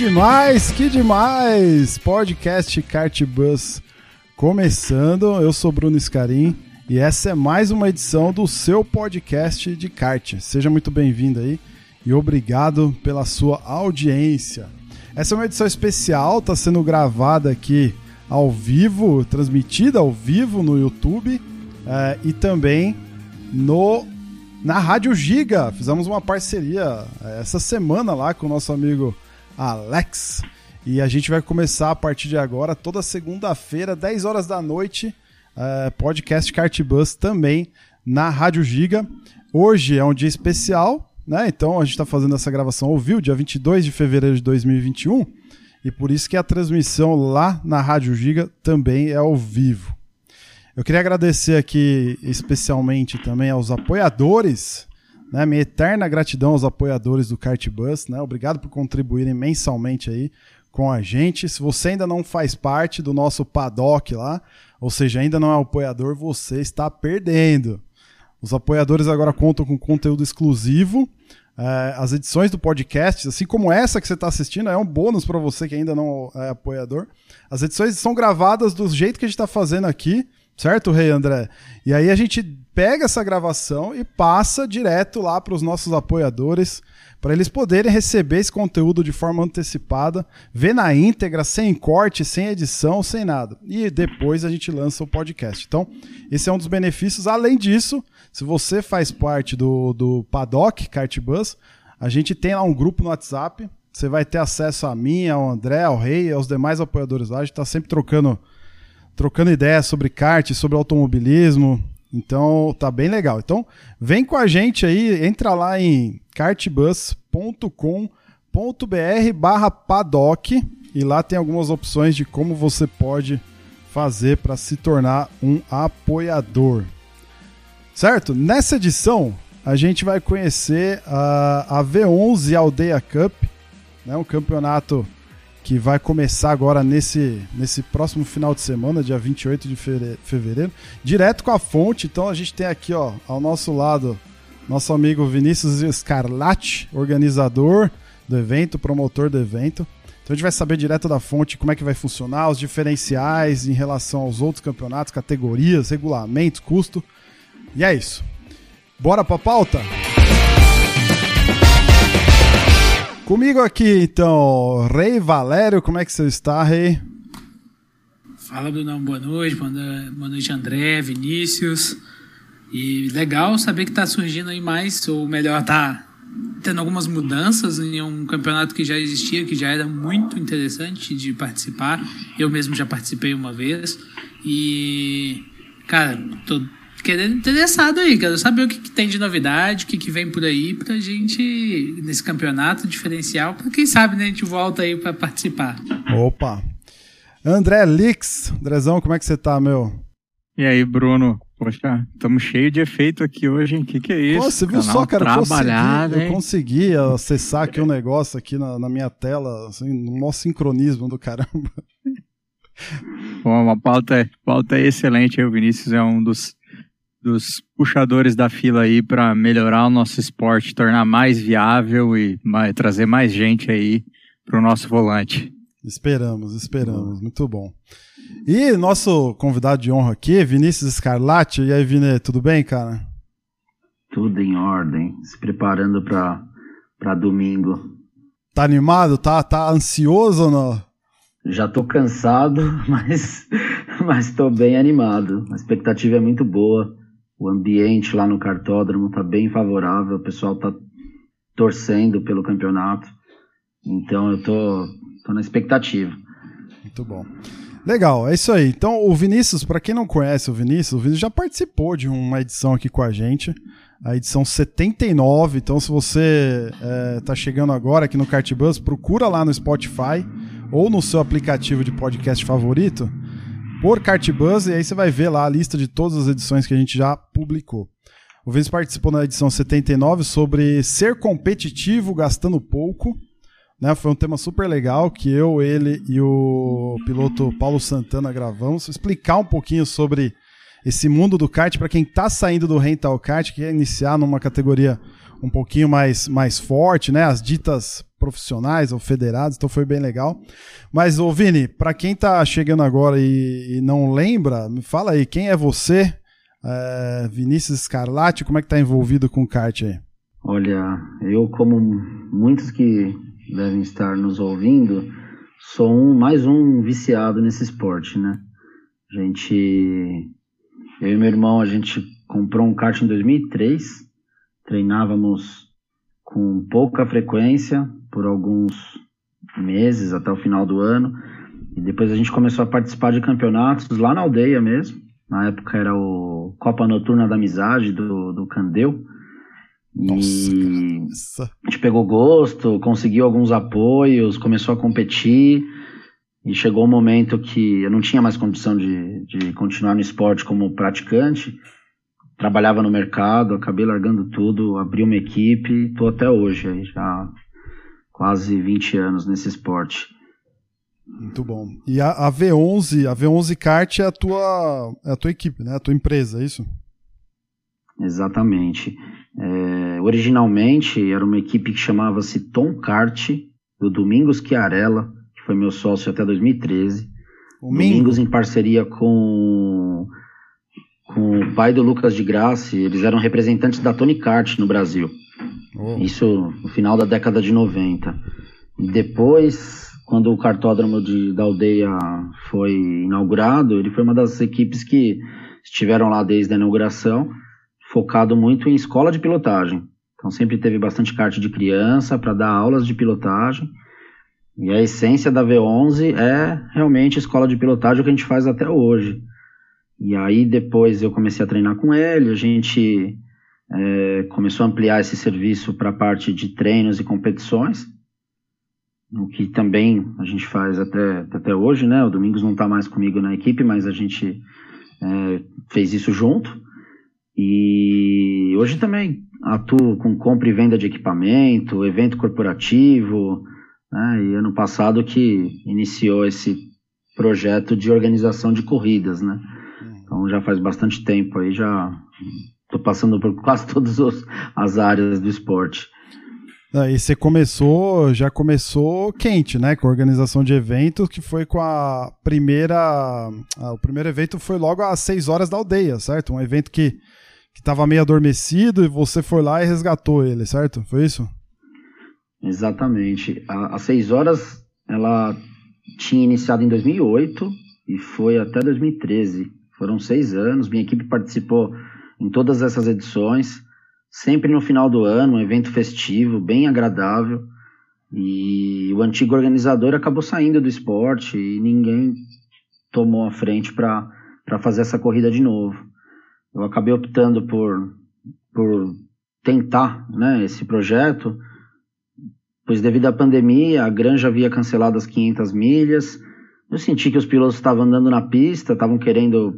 Demais, que demais! Podcast Kart Bus começando. Eu sou Bruno Scarim e essa é mais uma edição do seu podcast de kart. Seja muito bem-vindo aí e obrigado pela sua audiência. Essa é uma edição especial, está sendo gravada aqui ao vivo, transmitida ao vivo no YouTube eh, e também no na Rádio Giga. Fizemos uma parceria eh, essa semana lá com o nosso amigo Alex. E a gente vai começar a partir de agora, toda segunda-feira, 10 horas da noite, eh, podcast Cartbus também na Rádio Giga. Hoje é um dia especial, né? Então a gente está fazendo essa gravação ao vivo, dia 22 de fevereiro de 2021, e por isso que a transmissão lá na Rádio Giga também é ao vivo. Eu queria agradecer aqui especialmente também aos apoiadores, né? Minha eterna gratidão aos apoiadores do Cartbus, né? Obrigado por contribuírem mensalmente aí com a gente. Se você ainda não faz parte do nosso paddock lá, ou seja, ainda não é apoiador, você está perdendo. Os apoiadores agora contam com conteúdo exclusivo. É, as edições do podcast, assim como essa que você está assistindo, é um bônus para você que ainda não é apoiador. As edições são gravadas do jeito que a gente está fazendo aqui, certo, Rei André? E aí a gente pega essa gravação e passa direto lá para os nossos apoiadores, para eles poderem receber esse conteúdo de forma antecipada, ver na íntegra, sem corte, sem edição, sem nada. E depois a gente lança o podcast. Então, esse é um dos benefícios. Além disso, se você faz parte do, do Paddock Cartbus, a gente tem lá um grupo no WhatsApp. Você vai ter acesso a mim, ao André, ao Rei aos demais apoiadores lá. A gente está sempre trocando, trocando ideias sobre kart, sobre automobilismo. Então tá bem legal. Então vem com a gente aí, entra lá em kartbus.com.br barra paddock e lá tem algumas opções de como você pode fazer para se tornar um apoiador. Certo? Nessa edição a gente vai conhecer a, a V11 Aldeia Cup, né, um campeonato que vai começar agora nesse, nesse próximo final de semana, dia 28 de fevereiro, direto com a fonte. Então a gente tem aqui, ó, ao nosso lado, nosso amigo Vinícius Scarlatti, organizador do evento, promotor do evento. Então a gente vai saber direto da fonte como é que vai funcionar, os diferenciais em relação aos outros campeonatos, categorias, regulamentos, custo. E é isso. Bora pra pauta? Comigo aqui, então, Rei Valério, como é que você está, Rei? Fala, Brunão, boa noite, boa noite, André, Vinícius. E legal saber que está surgindo aí mais, ou melhor, tá tendo algumas mudanças em um campeonato que já existia, que já era muito interessante de participar. Eu mesmo já participei uma vez. E, cara, tô querendo interessado aí, quero saber o que, que tem de novidade, o que, que vem por aí pra gente, nesse campeonato diferencial, pra quem sabe, né, a gente volta aí pra participar. Opa! André Lix, Andrezão, como é que você tá, meu? E aí, Bruno? Poxa, estamos cheio de efeito aqui hoje, hein? O que, que é isso? Pô, você viu Canal só, cara? Eu consegui, trabalhado, eu consegui acessar aqui um negócio aqui na, na minha tela, assim, no maior sincronismo do caramba. Pô, uma pauta, pauta excelente aí. O Vinícius é um dos, dos puxadores da fila aí para melhorar o nosso esporte, tornar mais viável e mais, trazer mais gente aí pro nosso volante. Esperamos, esperamos. Muito bom. E nosso convidado de honra aqui, Vinícius Scarlatti. E aí, Vini, tudo bem, cara? Tudo em ordem, se preparando para para domingo. Tá animado? Tá, tá ansioso ou não? Já tô cansado, mas mas tô bem animado. A expectativa é muito boa. O ambiente lá no cartódromo tá bem favorável, o pessoal tá torcendo pelo campeonato. Então eu tô, tô na expectativa. Muito bom. Legal, é isso aí. Então, o Vinícius, para quem não conhece o Vinícius, o Vinícius já participou de uma edição aqui com a gente, a edição 79. Então, se você é, tá chegando agora aqui no Cartbus, procura lá no Spotify ou no seu aplicativo de podcast favorito por Cartbus e aí você vai ver lá a lista de todas as edições que a gente já publicou. O Vinícius participou na edição 79 sobre ser competitivo gastando pouco. Né, foi um tema super legal que eu, ele e o piloto Paulo Santana gravamos. Explicar um pouquinho sobre esse mundo do kart para quem está saindo do rental kart, quer iniciar numa categoria um pouquinho mais, mais forte, né? As ditas profissionais ou federados, então foi bem legal. Mas, ô Vini, para quem está chegando agora e, e, não lembra, me fala aí, quem é você? É, Vinícius Scarlatti, como é que tá envolvido com o kart aí? Olha, eu como muitos que devem estar nos ouvindo, sou um, mais um viciado nesse esporte, né? A gente, eu e meu irmão, a gente comprou um kart em 2003, treinávamos com pouca frequência por alguns meses até o final do ano, e depois a gente começou a participar de campeonatos lá na aldeia mesmo. Na época era o Copa Noturna da Amizade do, do Candeu. E Nossa, a gente pegou gosto, conseguiu alguns apoios, começou a competir. E chegou o um momento que eu não tinha mais condição de, de continuar no esporte como praticante. Trabalhava no mercado, acabei largando tudo, abri uma equipe, estou até hoje, aí já quase 20 anos nesse esporte. Muito bom. E a, a, V11, a V11 Kart é a tua, é a tua equipe, né? A tua empresa, é isso? Exatamente. É, originalmente era uma equipe que chamava-se Tom Kart, do Domingos Chiarella, que foi meu sócio até 2013. O Domingos em parceria com, com o pai do Lucas de Graça, eles eram representantes da Tony Kart no Brasil. Oh. Isso no final da década de 90. E depois, quando o cartódromo de, da aldeia foi inaugurado, ele foi uma das equipes que estiveram lá desde a inauguração focado muito em escola de pilotagem. Então sempre teve bastante kart de criança para dar aulas de pilotagem. E a essência da V11 é realmente escola de pilotagem, o que a gente faz até hoje. E aí depois eu comecei a treinar com ele, a gente é, começou a ampliar esse serviço para a parte de treinos e competições, o que também a gente faz até, até hoje, né? O Domingos não está mais comigo na equipe, mas a gente é, fez isso junto. E hoje também atuo com compra e venda de equipamento, evento corporativo, né? e ano passado que iniciou esse projeto de organização de corridas, né? Então já faz bastante tempo aí, já estou passando por quase todas as áreas do esporte. E você começou, já começou quente, né? Com a organização de eventos, que foi com a primeira. Ah, o primeiro evento foi logo às 6 horas da aldeia, certo? Um evento que que estava meio adormecido e você foi lá e resgatou ele, certo? Foi isso? Exatamente. Às seis horas ela tinha iniciado em 2008 e foi até 2013. Foram seis anos. Minha equipe participou em todas essas edições, sempre no final do ano, um evento festivo, bem agradável. E o antigo organizador acabou saindo do esporte e ninguém tomou a frente para fazer essa corrida de novo. Eu acabei optando por, por tentar né, esse projeto, pois devido à pandemia, a granja havia cancelado as 500 milhas, eu senti que os pilotos estavam andando na pista, estavam querendo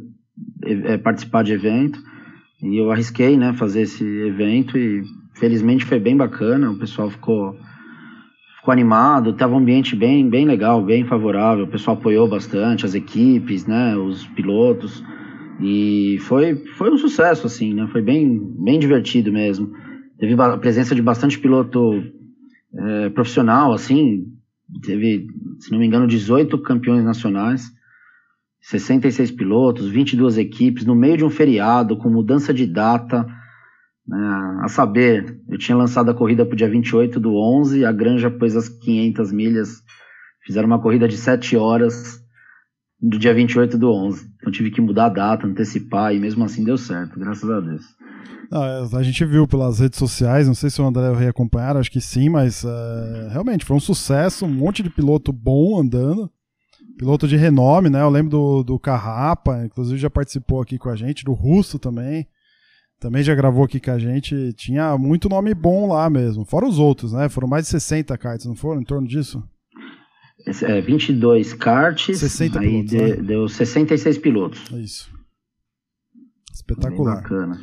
é, participar de evento, e eu arrisquei né, fazer esse evento e felizmente foi bem bacana, o pessoal ficou, ficou animado, estava um ambiente bem, bem legal, bem favorável, o pessoal apoiou bastante, as equipes, né, os pilotos, e foi, foi um sucesso, assim, né? Foi bem, bem divertido mesmo. Teve a presença de bastante piloto é, profissional, assim. Teve, se não me engano, 18 campeões nacionais, 66 pilotos, 22 equipes, no meio de um feriado, com mudança de data. Né? A saber, eu tinha lançado a corrida para o dia 28 do 11, a Granja pôs as 500 milhas, fizeram uma corrida de 7 horas do dia 28 do 11. Então tive que mudar a data, antecipar, e mesmo assim deu certo, graças a Deus. Não, a gente viu pelas redes sociais, não sei se o André vai acompanhar, acho que sim, mas é, realmente foi um sucesso, um monte de piloto bom andando, piloto de renome, né? Eu lembro do, do Carrapa, inclusive já participou aqui com a gente, do Russo também, também já gravou aqui com a gente, tinha muito nome bom lá mesmo, fora os outros, né? Foram mais de 60 cartas, não foram? Em torno disso? é, 22 karts, 60 aí pilotos, de, né? deu 66 pilotos. É isso. Bem Espetacular. bacana.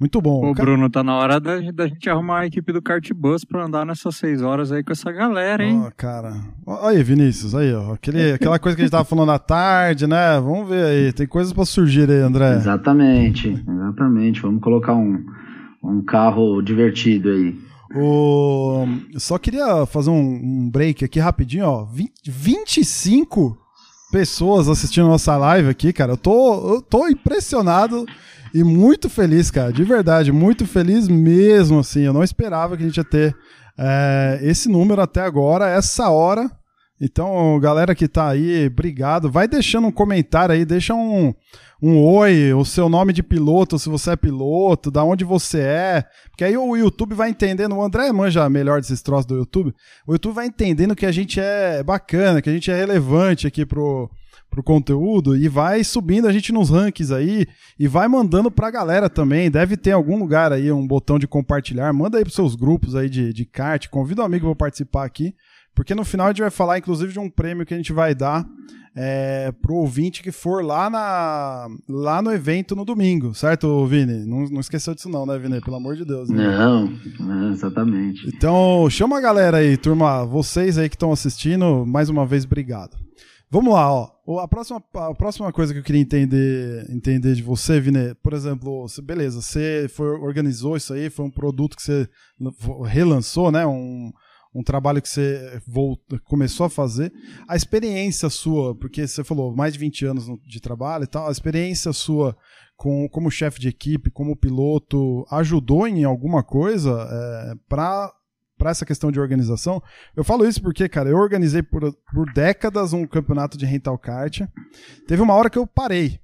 Muito bom. Ca- Bruno, tá na hora da, da gente arrumar a equipe do Kart Bus pra andar nessas seis horas aí com essa galera, hein? Ó, cara. Ó, Aí, Vinícius, aí, ó. Aquele, aquela coisa que a gente tava falando à tarde, né? Vamos ver aí. Tem coisas pra surgir aí, André. Exatamente, exatamente. Vamos colocar um, um carro divertido aí. O... Só queria fazer um, um break aqui rapidinho, ó. 20, 25 pessoas assistindo a nossa live aqui, cara. Eu tô, eu tô impressionado e muito feliz, cara. De verdade, muito feliz mesmo, assim. Eu não esperava que a gente ia ter é, esse número até agora, essa hora. Então, galera que tá aí, obrigado. Vai deixando um comentário aí, deixa um, um oi, o seu nome de piloto, se você é piloto, da onde você é. Porque aí o YouTube vai entendendo, o André manja melhor desses troços do YouTube. O YouTube vai entendendo que a gente é bacana, que a gente é relevante aqui pro, pro conteúdo e vai subindo a gente nos rankings aí e vai mandando pra galera também. Deve ter algum lugar aí um botão de compartilhar. Manda aí pros seus grupos aí de, de kart. Convida um amigo pra participar aqui. Porque no final a gente vai falar, inclusive, de um prêmio que a gente vai dar é, pro ouvinte que for lá, na, lá no evento no domingo, certo, Vini? Não, não esqueceu disso não, né, Vini? Pelo amor de Deus. Né? Não, é, exatamente. Então, chama a galera aí, turma. Vocês aí que estão assistindo, mais uma vez, obrigado. Vamos lá, ó. A próxima, a próxima coisa que eu queria entender, entender de você, Vini, por exemplo, você- beleza, você foi, organizou isso aí, foi um produto que você relançou, né? Um, um trabalho que você voltou, começou a fazer. A experiência sua, porque você falou mais de 20 anos no- de trabalho e tal, a experiência sua com, como chefe de equipe, como piloto, ajudou em alguma coisa é, para para essa questão de organização. Eu falo isso porque, cara, eu organizei por, por décadas um campeonato de rental kart. Teve uma hora que eu parei,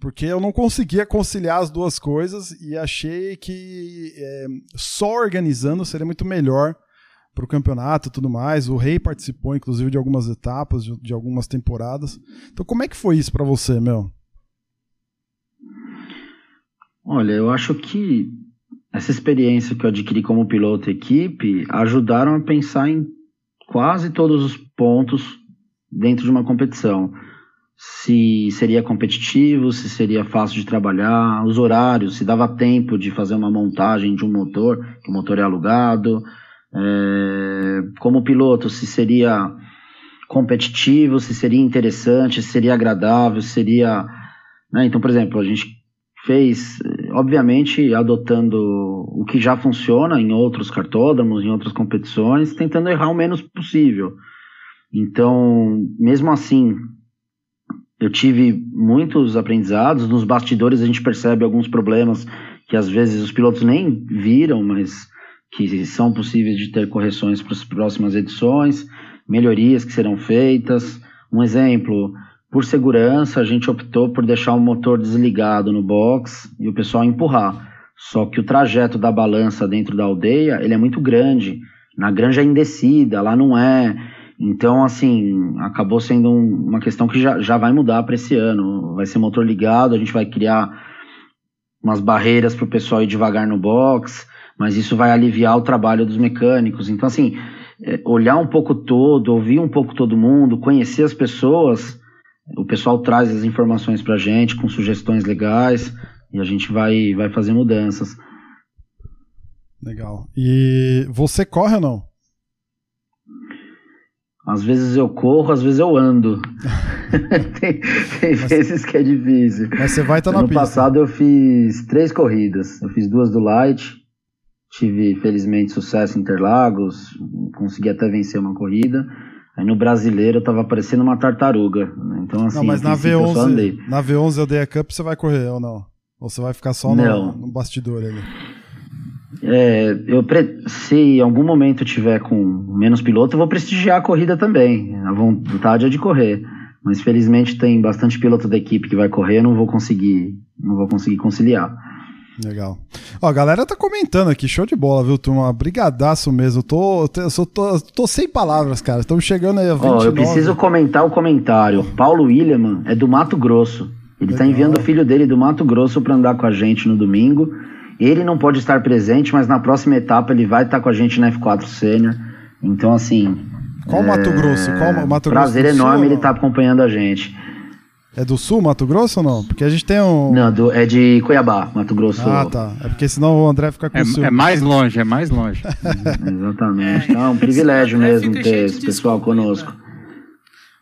porque eu não conseguia conciliar as duas coisas e achei que é, só organizando seria muito melhor para o campeonato e tudo mais. O Rei participou, inclusive, de algumas etapas, de, de algumas temporadas. Então, como é que foi isso para você, meu? Olha, eu acho que essa experiência que eu adquiri como piloto e equipe ajudaram a pensar em quase todos os pontos dentro de uma competição. Se seria competitivo, se seria fácil de trabalhar, os horários, se dava tempo de fazer uma montagem de um motor, que o motor é alugado, é, como piloto, se seria competitivo, se seria interessante, se seria agradável, se seria. né? Então, por exemplo, a gente fez, obviamente, adotando o que já funciona em outros cartódromos, em outras competições, tentando errar o menos possível. Então, mesmo assim, eu tive muitos aprendizados. Nos bastidores a gente percebe alguns problemas que às vezes os pilotos nem viram, mas que são possíveis de ter correções para as próximas edições, melhorias que serão feitas. Um exemplo, por segurança, a gente optou por deixar o motor desligado no box e o pessoal empurrar. Só que o trajeto da balança dentro da aldeia, ele é muito grande. Na granja é indecida, lá não é. Então, assim, acabou sendo um- uma questão que já, já vai mudar para esse ano. Vai ser motor ligado, a gente vai criar umas barreiras para o pessoal ir devagar no box, mas isso vai aliviar o trabalho dos mecânicos. Então, assim, é, olhar um pouco todo, ouvir um pouco todo mundo, conhecer as pessoas, o pessoal traz as informações para a gente com sugestões legais e a gente vai, vai fazer mudanças. Legal. E você corre ou não? Às vezes eu corro, às vezes eu ando. tem tem vezes que é difícil. Mas você vai estar na ano pista. passado eu fiz três corridas. Eu fiz duas do Light, tive felizmente sucesso em Interlagos, consegui até vencer uma corrida. Aí no brasileiro eu tava parecendo uma tartaruga. né? Então assim, não, mas a na princípio eu só andei. V11, na V11 Aldeia Cup você vai correr ou não? Ou você vai ficar só no, no bastidor ali? É, eu se em algum momento eu tiver com menos piloto, eu vou prestigiar a corrida também. A vontade é de correr. Mas felizmente tem bastante piloto da equipe que vai correr, eu não vou conseguir, não vou conseguir conciliar. Legal. Ó, a galera tá comentando aqui, show de bola, viu, turma? Brigadaço mesmo. Eu tô, eu tô, sou- tô, tô sem palavras, cara. Estamos chegando aí a 29. Ó, eu preciso comentar o comentário. Paulo William é do Mato Grosso. Ele tá Legal. enviando o filho dele do Mato Grosso para andar com a gente no domingo. Ele não pode estar presente, mas na próxima etapa ele vai estar com a gente na F4 Sênior. Então, assim, Qual é... Mato Grosso? Qual Mato Prazer Grosso enorme Sul, ele estar tá acompanhando a gente. É do Sul, Mato Grosso ou não? Porque a gente tem um. Não, do, é de Cuiabá, Mato Grosso. Ah, tá. É porque senão o André fica com é, o É mais longe, é mais longe. Exatamente. Então é um privilégio mesmo ter esse pessoal conosco.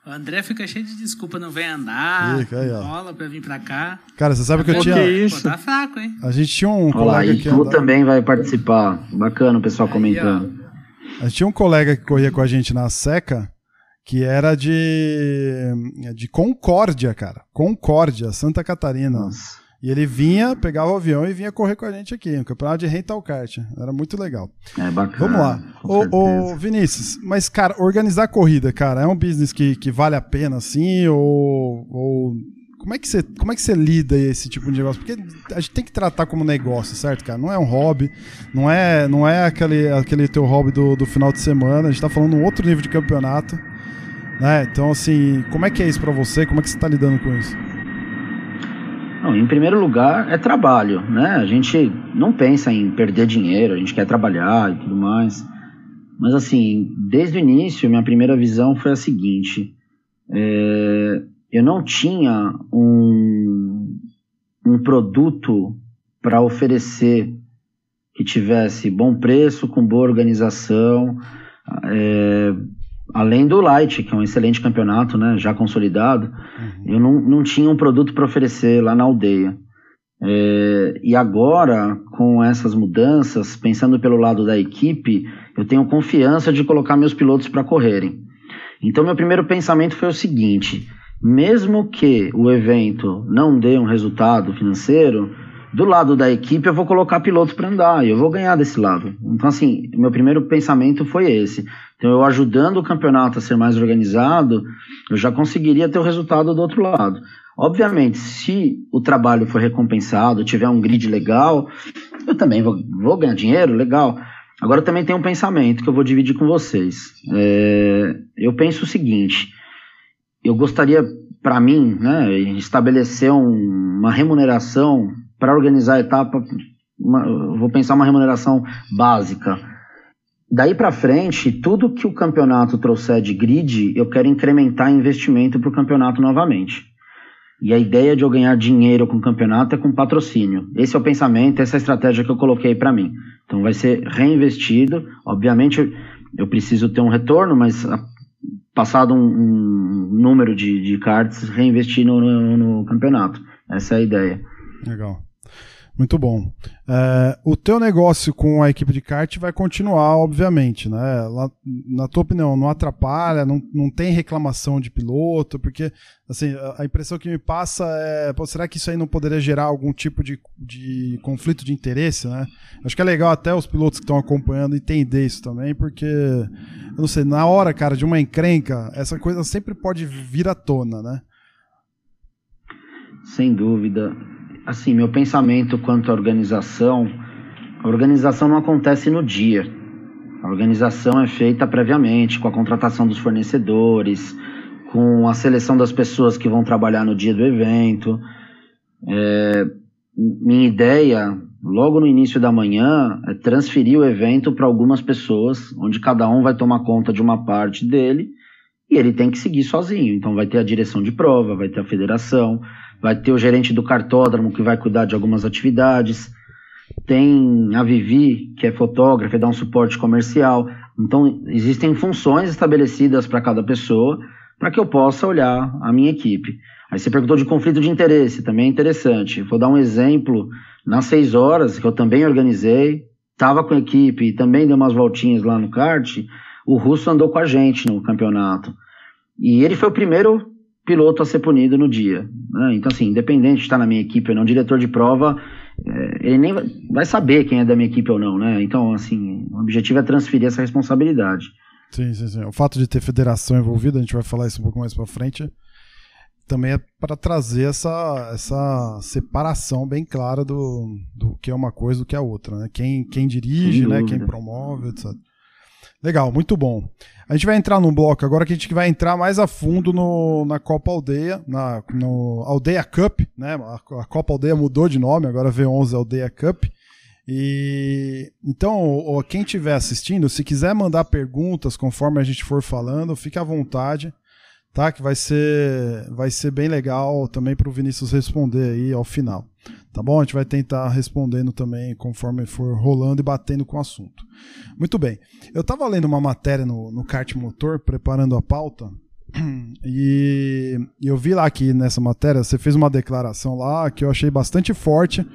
O André fica cheio de desculpa, não vem andar, fica aí, ó. rola pra vir pra cá. Cara, você sabe que eu tinha. Que isso? Pô, tá fraco, hein? A gente tinha um Olha colega lá, e que. Tu também vai participar. Bacana o pessoal comentando. Aí, a gente tinha um colega que corria com a gente na seca que era de de Concórdia, cara. Concórdia, Santa Catarina. Nossa. E ele vinha, pegava o avião e vinha correr com a gente aqui, no campeonato de rental kart. Era muito legal. É bacana. Vamos lá. Ô, ô, Vinícius, mas, cara, organizar corrida, cara, é um business que, que vale a pena, assim? Ou, ou como é que você como é que você lida esse tipo de negócio? Porque a gente tem que tratar como negócio, certo, cara? Não é um hobby, não é não é aquele aquele teu hobby do, do final de semana. A gente tá falando um outro nível de campeonato. Né? Então, assim, como é que é isso para você? Como é que você está lidando com isso? Não, em primeiro lugar, é trabalho, né? A gente não pensa em perder dinheiro, a gente quer trabalhar e tudo mais. Mas, assim, desde o início, minha primeira visão foi a seguinte: é, eu não tinha um, um produto para oferecer que tivesse bom preço, com boa organização, é, além do Light, que é um excelente campeonato, né, já consolidado, uhum. eu não, não tinha um produto para oferecer lá na aldeia. É, e agora, com essas mudanças, pensando pelo lado da equipe, eu tenho confiança de colocar meus pilotos para correrem. Então, meu primeiro pensamento foi o seguinte: mesmo que o evento não dê um resultado financeiro, do lado da equipe eu vou colocar pilotos para andar e eu vou ganhar desse lado. Então, assim, meu primeiro pensamento foi esse. Então, eu ajudando o campeonato a ser mais organizado, eu já conseguiria ter o resultado do outro lado. Obviamente, se o trabalho for recompensado, tiver um grid legal, eu também vou, vou ganhar dinheiro, legal. Agora, também tenho um pensamento que eu vou dividir com vocês. É, eu penso o seguinte: eu gostaria, para mim, né, estabelecer um, uma remuneração para organizar a etapa, uma, vou pensar uma remuneração básica. Daí para frente, tudo que o campeonato trouxer de grid, eu quero incrementar investimento para o campeonato novamente. E a ideia de eu ganhar dinheiro com o campeonato é com patrocínio. Esse é o pensamento, essa é a estratégia que eu coloquei para mim. Então vai ser reinvestido. Obviamente eu preciso ter um retorno, mas passado um, um número de, de cards, reinvestir no, no, no campeonato. Essa é a ideia. Legal. Muito bom. É, o teu negócio com a equipe de kart vai continuar, obviamente, né? Lá, na tua opinião, não atrapalha, não, não tem reclamação de piloto, porque assim, a impressão que me passa é, pô, será que isso aí não poderia gerar algum tipo de, de conflito de interesse, né? Acho que é legal até os pilotos que estão acompanhando entender isso também, porque, eu não sei, na hora, cara, de uma encrenca, essa coisa sempre pode vir à tona, né? Sem dúvida assim, meu pensamento quanto à organização, a organização não acontece no dia. A organização é feita previamente, com a contratação dos fornecedores, com a seleção das pessoas que vão trabalhar no dia do evento. É, minha ideia, logo no início da manhã, é transferir o evento para algumas pessoas, onde cada um vai tomar conta de uma parte dele e ele tem que seguir sozinho. Então vai ter a direção de prova, vai ter a federação, vai ter o gerente do cartódromo que vai cuidar de algumas atividades, tem a Vivi, que é fotógrafa e dá um suporte comercial. Então, existem funções estabelecidas para cada pessoa para que eu possa olhar a minha equipe. Aí você perguntou de conflito de interesse, também é interessante. Vou dar um exemplo. Nas seis horas, que eu também organizei, estava com a equipe e também dei umas voltinhas lá no kart, o Russo andou com a gente no campeonato. E ele foi o primeiro piloto a ser punido no dia. Né? Então, assim, independente de estar na minha equipe ou não, diretor de prova, é, ele nem vai saber quem é da minha equipe ou não, né? Então, assim, o objetivo é transferir essa responsabilidade. Sim, sim, sim. O fato de ter federação envolvida, a gente vai falar isso um pouco mais para frente, também é para trazer essa, essa separação bem clara do, do que é uma coisa do que é outra, né? Quem, quem dirige, né? Quem promove, etc. Legal, muito bom. A gente vai entrar num bloco agora que a gente vai entrar mais a fundo no, na Copa Aldeia, na no Aldeia Cup, né? A, a Copa Aldeia mudou de nome, agora V11 Aldeia Cup. E então, quem estiver assistindo, se quiser mandar perguntas conforme a gente for falando, fique à vontade, tá? Que vai ser, vai ser bem legal também para o Vinícius responder aí ao final, tá bom? A gente vai tentar respondendo também conforme for rolando e batendo com o assunto. Muito bem. Eu estava lendo uma matéria no, no kart motor, preparando a pauta, e eu vi lá que nessa matéria você fez uma declaração lá que eu achei bastante forte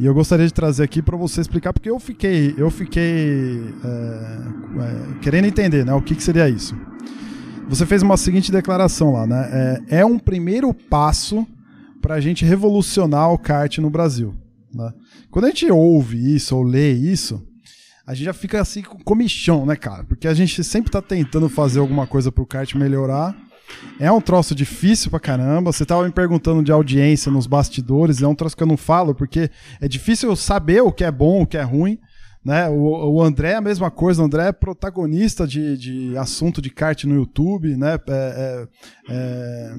e eu gostaria de trazer aqui para você explicar, porque eu fiquei, eu fiquei é, é, querendo entender né, o que, que seria isso. Você fez uma seguinte declaração lá, né? É, é um primeiro passo para a gente revolucionar o kart no Brasil. Né? Quando a gente ouve isso ou lê isso, a gente já fica assim com comichão, né, cara? Porque a gente sempre tá tentando fazer alguma coisa pro kart melhorar é um troço difícil pra caramba. Você tava me perguntando de audiência nos bastidores, é um troço que eu não falo, porque é difícil saber o que é bom, o que é ruim. Né? O, o André é a mesma coisa, o André é protagonista de, de assunto de kart no YouTube, né? É, é, é,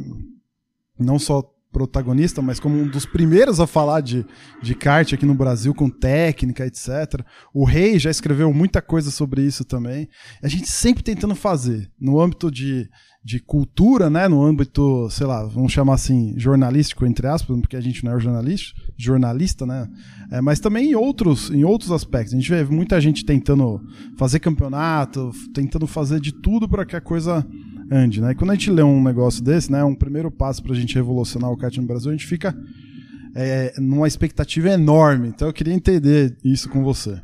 não só protagonista, mas como um dos primeiros a falar de, de kart aqui no Brasil, com técnica, etc. O Rei já escreveu muita coisa sobre isso também. A gente sempre tentando fazer, no âmbito de, de cultura, né, no âmbito, sei lá, vamos chamar assim, jornalístico, entre aspas, porque a gente não é jornalista, jornalista né, é, mas também em outros, em outros aspectos. A gente vê muita gente tentando fazer campeonato, tentando fazer de tudo para que a coisa ande, né, e quando a gente lê um negócio desse, né, um primeiro passo para a gente revolucionar o kart no Brasil, a gente fica é, numa expectativa enorme, então eu queria entender isso com você.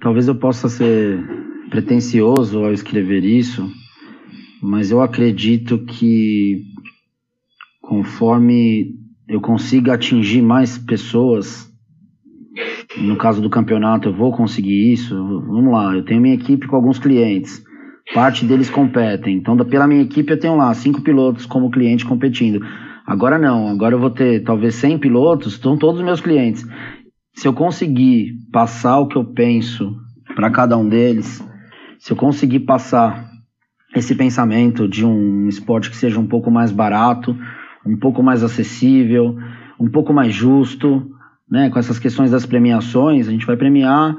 Talvez eu possa ser pretensioso ao escrever isso, mas eu acredito que conforme eu consiga atingir mais pessoas, no caso do campeonato eu vou conseguir isso. Vamos lá, eu tenho minha equipe com alguns clientes, parte deles competem, então pela minha equipe eu tenho lá cinco pilotos como cliente competindo. Agora não, agora eu vou ter talvez 100 pilotos, estão todos meus clientes. Se eu conseguir passar o que eu penso para cada um deles, se eu conseguir passar esse pensamento de um esporte que seja um pouco mais barato, um pouco mais acessível, um pouco mais justo, né, com essas questões das premiações, a gente vai premiar,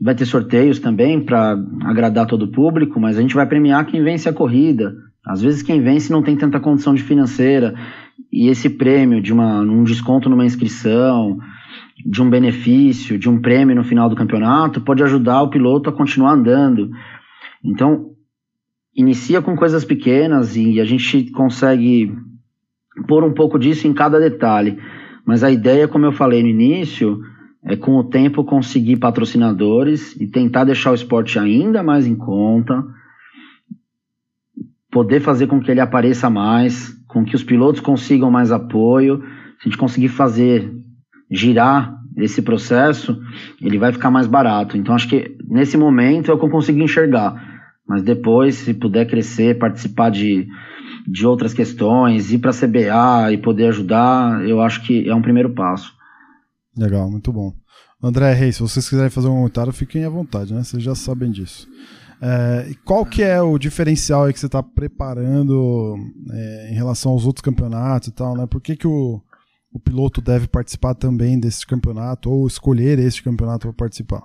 vai ter sorteios também para agradar todo o público, mas a gente vai premiar quem vence a corrida. Às vezes quem vence não tem tanta condição de financeira e esse prêmio de uma, um desconto numa inscrição, de um benefício, de um prêmio no final do campeonato, pode ajudar o piloto a continuar andando. Então, inicia com coisas pequenas e a gente consegue pôr um pouco disso em cada detalhe. Mas a ideia, como eu falei no início, é com o tempo conseguir patrocinadores e tentar deixar o esporte ainda mais em conta, poder fazer com que ele apareça mais, com que os pilotos consigam mais apoio. Se a gente conseguir fazer girar esse processo, ele vai ficar mais barato. Então acho que nesse momento é o que eu consigo enxergar. Mas depois, se puder crescer, participar de, de outras questões, ir para a CBA e poder ajudar, eu acho que é um primeiro passo. Legal, muito bom. André Reis, se vocês quiserem fazer um comentário, fiquem à vontade, né? Vocês já sabem disso. É, qual que é o diferencial aí que você está preparando é, em relação aos outros campeonatos e tal, né? Por que, que o, o piloto deve participar também desse campeonato ou escolher este campeonato para participar?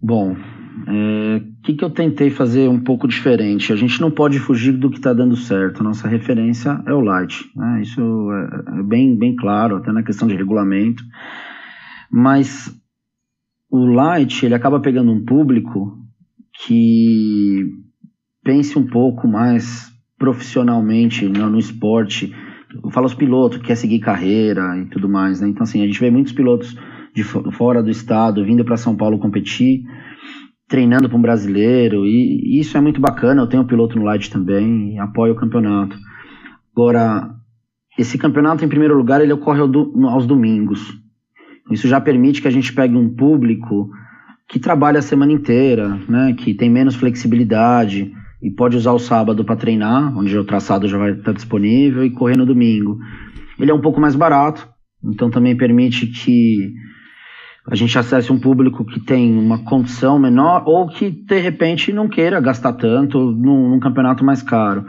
Bom, é, que, que eu tentei fazer um pouco diferente? A gente não pode fugir do que está dando certo. Nossa referência é o Light. Né? Isso é, é, bem, bem claro, até na questão de regulamento. Mas o Light ele acaba pegando um público que pense um pouco mais profissionalmente no, no esporte. Eu falo os pilotos que quer seguir carreira e tudo mais. Né? Então, assim, a gente vê muitos pilotos de fora do estado, vindo para São Paulo competir, treinando para um brasileiro, e, isso é muito bacana. Eu tenho um piloto no Light também, apoio o campeonato. Agora, esse campeonato, em primeiro lugar, ele ocorre aos domingos. Isso já permite que a gente pegue um público que trabalha a semana inteira, né, que tem menos flexibilidade e pode usar o sábado para treinar, onde o traçado já vai estar disponível, e correr no domingo. Ele é um pouco mais barato, então também permite que a gente acesse um público que tem uma condição menor ou que de repente não queira gastar tanto num, num campeonato mais caro.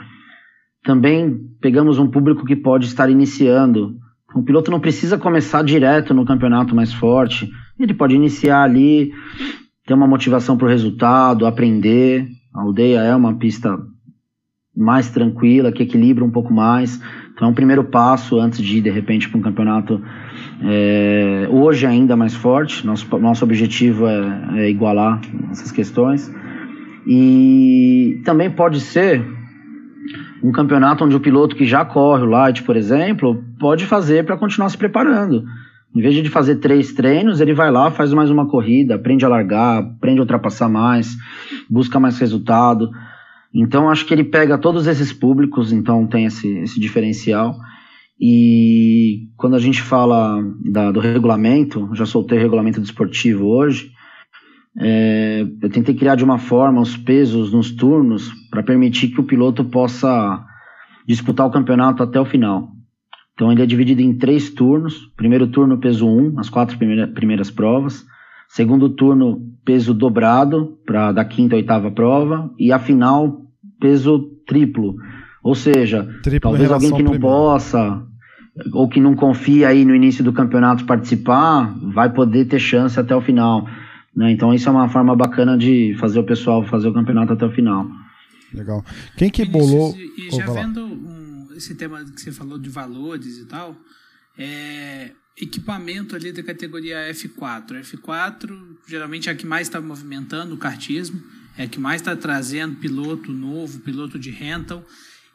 Também pegamos um público que pode estar iniciando, O piloto não precisa começar direto no campeonato mais forte. Ele pode iniciar ali, ter uma motivação para o resultado, aprender. A aldeia é uma pista mais tranquila, que equilibra um pouco mais. Então é um primeiro passo antes de ir de repente para um campeonato é, hoje ainda mais forte. Nosso, nosso objetivo é, é igualar essas questões. E também pode ser um campeonato onde o piloto que já corre o light, por exemplo, pode fazer para continuar se preparando. Em vez de fazer três treinos, ele vai lá, faz mais uma corrida, aprende a largar, aprende a ultrapassar mais, busca mais resultado. Então, acho que ele pega todos esses públicos, então tem esse, esse diferencial. E quando a gente fala da, do regulamento, já soltei o regulamento desportivo hoje, é, eu tentei criar de uma forma os pesos nos turnos para permitir que o piloto possa disputar o campeonato até o final. Então ele é dividido em três turnos. Primeiro turno, peso 1, as quatro primeira, primeiras provas. Segundo turno, peso dobrado para da quinta a oitava prova. E a final, peso triplo. Ou seja, triplo talvez alguém que não primeiro. possa ou que não confia aí no início do campeonato participar, vai poder ter chance até o final. Né? Então isso é uma forma bacana de fazer o pessoal fazer o campeonato até o final. Legal. Quem que bolou... E, já vendo um, esse tema que você falou de valores e tal, é, equipamento ali da categoria F4. F4 geralmente é a que mais está movimentando o kartismo, é a que mais está trazendo piloto novo, piloto de rental.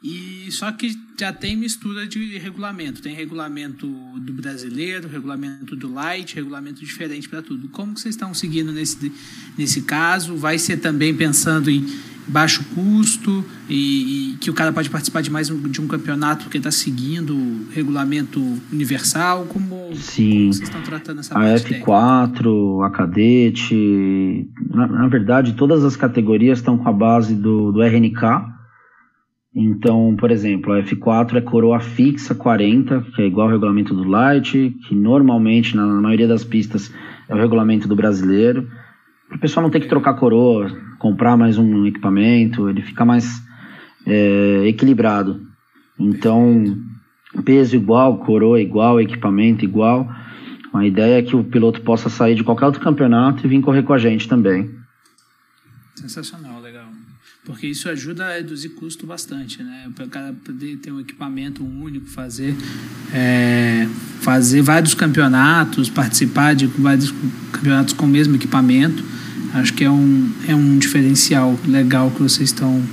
E só que já tem mistura de regulamento. Tem regulamento do brasileiro, regulamento do light, regulamento diferente para tudo. Como que vocês estão seguindo nesse, nesse caso? Vai ser também pensando em baixo custo e, e que o cara pode participar de mais um, de um campeonato porque está seguindo o regulamento universal? Como, Sim. Como vocês estão tratando essa a F4, técnica? a cadete, na, na verdade todas as categorias estão com a base do, do RNK então, por exemplo, a F4 é coroa fixa 40, que é igual ao regulamento do Light, que normalmente, na maioria das pistas, é o regulamento do brasileiro. O pessoal não ter que trocar coroa, comprar mais um equipamento, ele fica mais é, equilibrado. Então, peso igual, coroa igual, equipamento igual. A ideia é que o piloto possa sair de qualquer outro campeonato e vir correr com a gente também. Sensacional, porque isso ajuda a reduzir custo bastante, né? Para o cara poder ter um equipamento único, fazer, é, fazer vários campeonatos, participar de vários campeonatos com o mesmo equipamento, acho que é um, é um diferencial legal que vocês estão,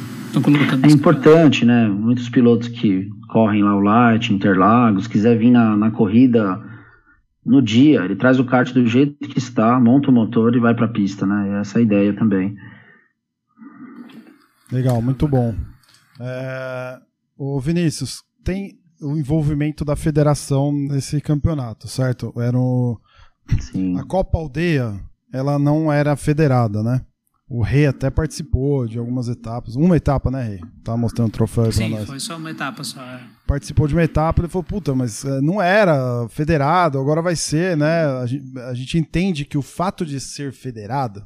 colocando. É importante, né? Muitos pilotos que correm lá o Light, Interlagos, quiser vir na, na corrida no dia, ele traz o kart do jeito que está, monta o motor e vai para a pista, né? Essa é a ideia também. Legal, muito bom. É, o Vinícius, tem o envolvimento da federação nesse campeonato, certo? Era o, Sim. A Copa Aldeia, ela não era federada, né? O Rei até participou de algumas etapas. Uma etapa, né, Rei? Tá mostrando o troféu Sim, pra nós. foi só uma etapa só. É. Participou de uma etapa e falou, puta, mas é, não era federado, agora vai ser, né? A gente, a gente entende que o fato de ser federado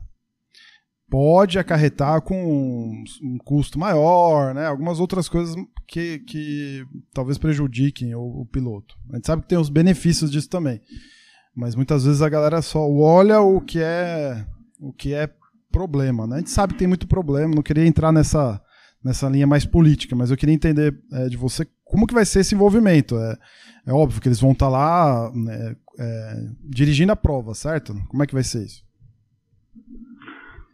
pode acarretar com um custo maior, né? Algumas outras coisas que, que talvez prejudiquem o, o, piloto. A gente sabe que tem os benefícios disso também, mas muitas vezes a galera só olha o que é o que é problema, né? A gente sabe que tem muito problema. Não queria entrar nessa nessa linha mais política, mas eu queria entender é, de você como que vai ser esse envolvimento. É, é óbvio que eles vão estar tá lá né, é, dirigindo a prova, certo? Como é que vai ser isso?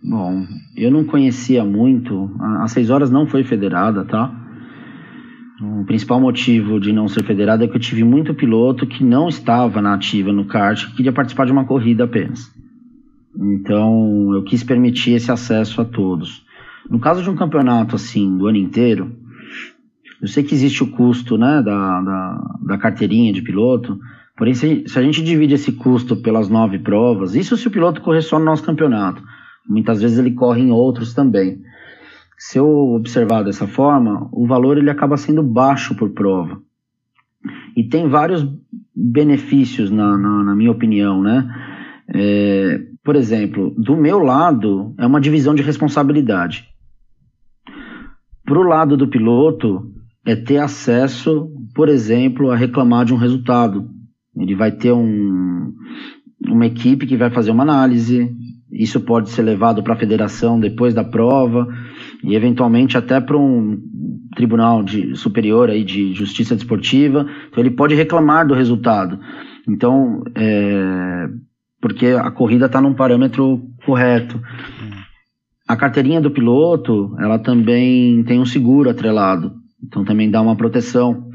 Bom, eu não conhecia muito. A 6 horas não foi federada, tá? O principal motivo de não ser federada é que eu tive muito piloto que não estava na ativa no kart, que queria participar de uma corrida apenas. Então, eu quis permitir esse acesso a todos. No caso de um campeonato assim, do ano inteiro, eu sei que existe o custo né, da, da, da carteirinha de piloto, porém, se, se a gente divide esse custo pelas nove provas, isso se o piloto correr só no nosso campeonato. Muitas vezes ele corre em outros também. Se eu observar dessa forma, o valor ele acaba sendo baixo por prova. E tem vários benefícios, na, na, na minha opinião, né? É, por exemplo, do meu lado, é uma divisão de responsabilidade. Para o lado do piloto, é ter acesso, por exemplo, a reclamar de um resultado. Ele vai ter um, uma equipe que vai fazer uma análise. Isso pode ser levado para a federação depois da prova e eventualmente até para um tribunal de, superior aí de justiça desportiva. Então ele pode reclamar do resultado. Então, é, porque a corrida está num parâmetro correto. A carteirinha do piloto, ela também tem um seguro atrelado, então também dá uma proteção.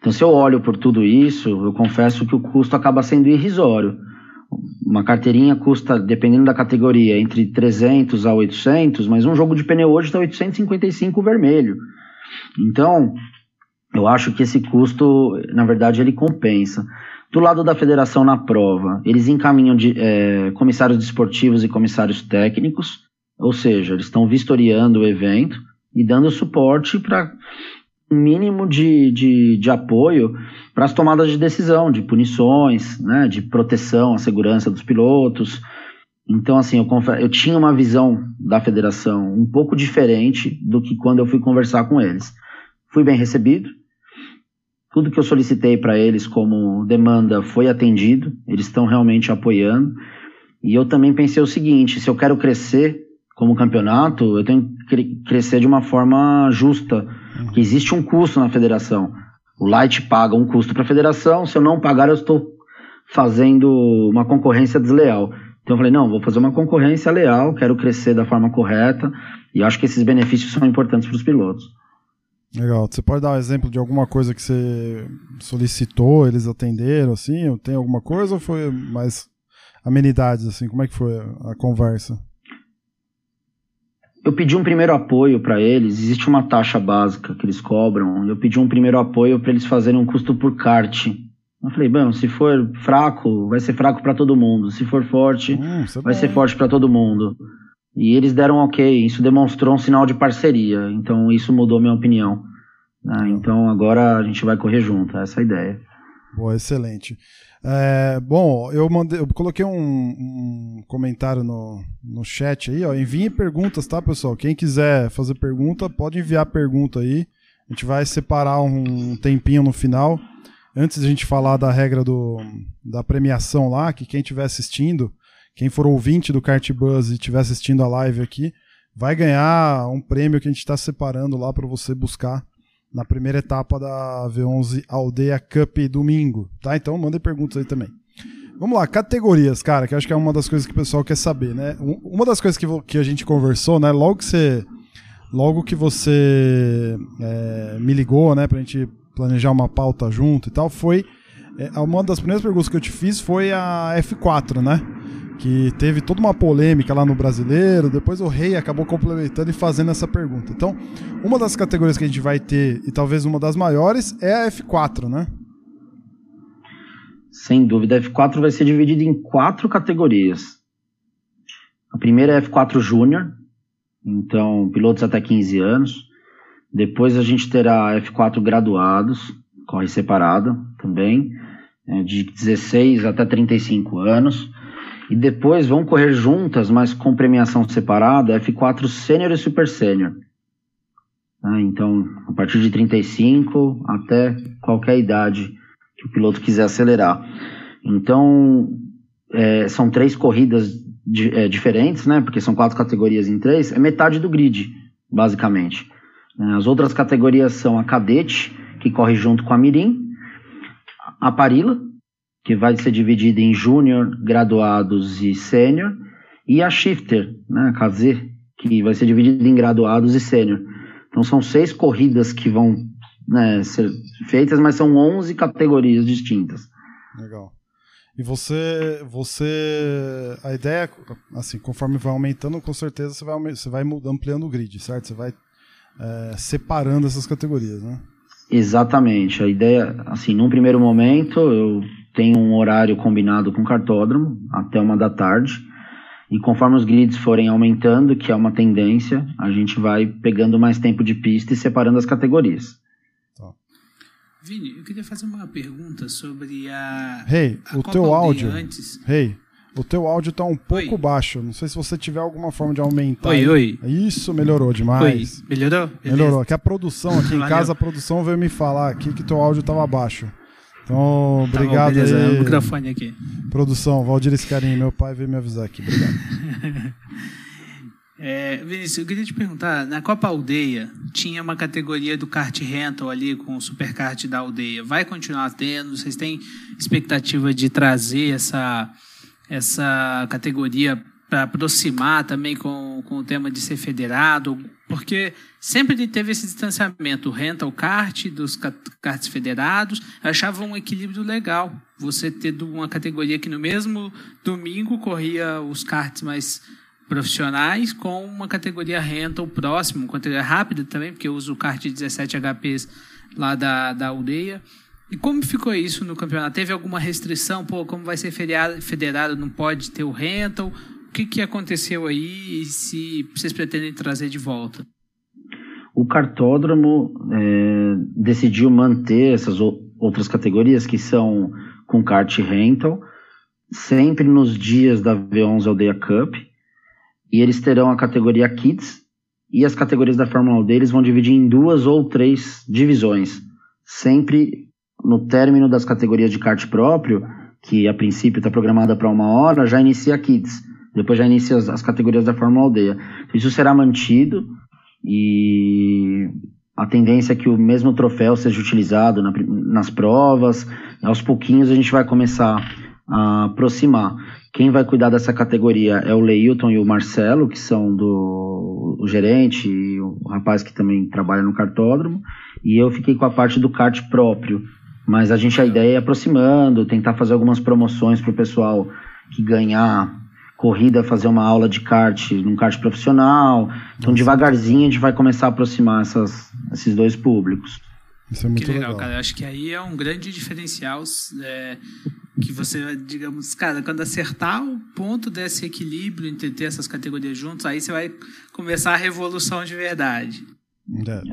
Então, se eu olho por tudo isso, eu confesso que o custo acaba sendo irrisório. Uma carteirinha custa, dependendo da categoria, entre 300 a 800, mas um jogo de pneu hoje está 855 vermelho. Então, eu acho que esse custo, na verdade, ele compensa. Do lado da federação na prova, eles encaminham de, é, comissários desportivos e comissários técnicos, ou seja, eles estão vistoriando o evento e dando suporte para mínimo de, de, de apoio para as tomadas de decisão, de punições, né, de proteção à segurança dos pilotos. Então, assim, eu, eu tinha uma visão da federação um pouco diferente do que quando eu fui conversar com eles. Fui bem recebido, tudo que eu solicitei para eles como demanda foi atendido, eles estão realmente apoiando. E eu também pensei o seguinte: se eu quero crescer como campeonato, eu tenho que crescer de uma forma justa, uhum. que existe um custo na federação. O Light paga um custo para a federação, se eu não pagar, eu estou fazendo uma concorrência desleal. Então eu falei, não, vou fazer uma concorrência leal, quero crescer da forma correta, e acho que esses benefícios são importantes para os pilotos. Legal. Você pode dar um exemplo de alguma coisa que você solicitou, eles atenderam, assim? Tem alguma coisa ou foi mais amenidades, assim? Como é que foi a conversa? Eu pedi um primeiro apoio para eles. Existe uma taxa básica que eles cobram. Eu pedi um primeiro apoio para eles fazerem um custo por kart. Eu falei, bom, se for fraco, vai ser fraco para todo mundo. Se for forte, hum, é vai bom. ser forte para todo mundo. E eles deram ok, isso demonstrou um sinal de parceria, então isso mudou minha opinião. Né? Então agora a gente vai correr junto, essa é a ideia. Boa, excelente. É, bom, eu, mandei, eu coloquei um, um, comentário no, no chat aí, ó. Enviem perguntas, tá, pessoal? Quem quiser fazer pergunta, pode enviar pergunta aí. A gente vai separar um tempinho no final. Antes de a gente falar da regra do, da premiação lá, que quem estiver assistindo quem for ouvinte do Kart Buzz e estiver assistindo a live aqui, vai ganhar um prêmio que a gente está separando lá para você buscar na primeira etapa da V11 Aldeia Cup domingo, tá? Então mandem perguntas aí também. Vamos lá, categorias, cara, que eu acho que é uma das coisas que o pessoal quer saber, né? Uma das coisas que, que a gente conversou, né? Logo que você, logo que você é, me ligou, né, pra gente planejar uma pauta junto e tal, foi é, uma das primeiras perguntas que eu te fiz foi a F4, né? Que teve toda uma polêmica lá no brasileiro. Depois o Rei acabou complementando e fazendo essa pergunta. Então, uma das categorias que a gente vai ter, e talvez uma das maiores, é a F4, né? Sem dúvida, a F4 vai ser dividida em quatro categorias. A primeira é a F4 Júnior, então pilotos até 15 anos. Depois a gente terá a F4 graduados, corre separada também, é, de 16 até 35 anos e depois vão correr juntas, mas com premiação separada, F4 Sênior e Super Sênior. Ah, então, a partir de 35 até qualquer idade que o piloto quiser acelerar. Então, é, são três corridas é, diferentes, né? Porque são quatro categorias em três, é metade do grid, basicamente. As outras categorias são a cadete, que corre junto com a mirim, a parila, que vai ser dividida em júnior, graduados e sênior, e a shifter, né, a KZ, que vai ser dividida em graduados e sênior. Então são seis corridas que vão né, ser feitas, mas são 11 categorias distintas. Legal. E você, você, a ideia, assim, conforme vai aumentando, com certeza você vai, você vai ampliando o grid, certo? Você vai é, separando essas categorias, né? Exatamente. A ideia, assim, num primeiro momento, eu tem um horário combinado com o cartódromo até uma da tarde. E conforme os grids forem aumentando, que é uma tendência, a gente vai pegando mais tempo de pista e separando as categorias. Tá. Vini, eu queria fazer uma pergunta sobre a. Rei, hey, o teu áudio. Rei, hey, o teu áudio tá um pouco oi. baixo. Não sei se você tiver alguma forma de aumentar. Oi, oi. Isso melhorou demais. Oi, melhorou? Beleza. Melhorou. Que a produção aqui em casa, a produção veio me falar aqui que teu áudio tava baixo. Então, obrigado tá bom, aí. O microfone aqui. Produção, Valdir Escarim, meu pai veio me avisar aqui. Obrigado. É, Vinícius, eu queria te perguntar, na Copa Aldeia tinha uma categoria do kart rental ali com o superkart da aldeia. Vai continuar tendo? Vocês têm expectativa de trazer essa, essa categoria para aproximar também com, com o tema de ser federado? Porque sempre teve esse distanciamento, rental kart dos karts federados, achava um equilíbrio legal. Você ter uma categoria que no mesmo domingo corria os karts mais profissionais com uma categoria rental próximo, uma categoria rápida também, porque eu uso o kart 17 HPs lá da, da aldeia. E como ficou isso no campeonato? Teve alguma restrição? Pô, como vai ser feriado, federado, não pode ter o rental? Que, que aconteceu aí e se vocês pretendem trazer de volta? O cartódromo é, decidiu manter essas outras categorias que são com kart rental, sempre nos dias da V11 Aldeia Cup, e eles terão a categoria Kids e as categorias da Fórmula 1 deles vão dividir em duas ou três divisões. Sempre no término das categorias de kart próprio, que a princípio está programada para uma hora, já inicia Kids. Depois já inicia as, as categorias da Fórmula Aldeia. Isso será mantido e a tendência é que o mesmo troféu seja utilizado na, nas provas. Aos pouquinhos a gente vai começar a aproximar. Quem vai cuidar dessa categoria é o Leilton e o Marcelo, que são do o gerente e o rapaz que também trabalha no cartódromo. E eu fiquei com a parte do kart próprio. Mas a gente a ideia é aproximando, tentar fazer algumas promoções para o pessoal que ganhar corrida, fazer uma aula de kart num kart profissional. Então, devagarzinho, a gente vai começar a aproximar essas, esses dois públicos. Isso é muito que legal, legal, cara. Eu acho que aí é um grande diferencial é, que você, digamos, cara, quando acertar o ponto desse equilíbrio entre ter essas categorias juntos, aí você vai começar a revolução de verdade.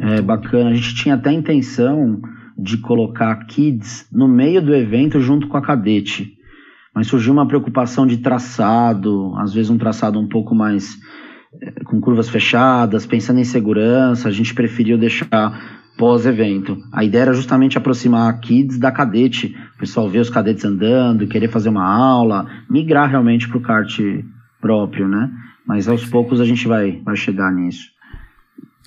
É, é bacana. A gente tinha até a intenção de colocar a Kids no meio do evento junto com a Cadete. Mas surgiu uma preocupação de traçado, às vezes um traçado um pouco mais é, com curvas fechadas, pensando em segurança, a gente preferiu deixar pós-evento. A ideia era justamente aproximar a Kids da cadete, o pessoal ver os cadetes andando, querer fazer uma aula, migrar realmente para o kart próprio, né? Mas aos poucos a gente vai, vai chegar nisso.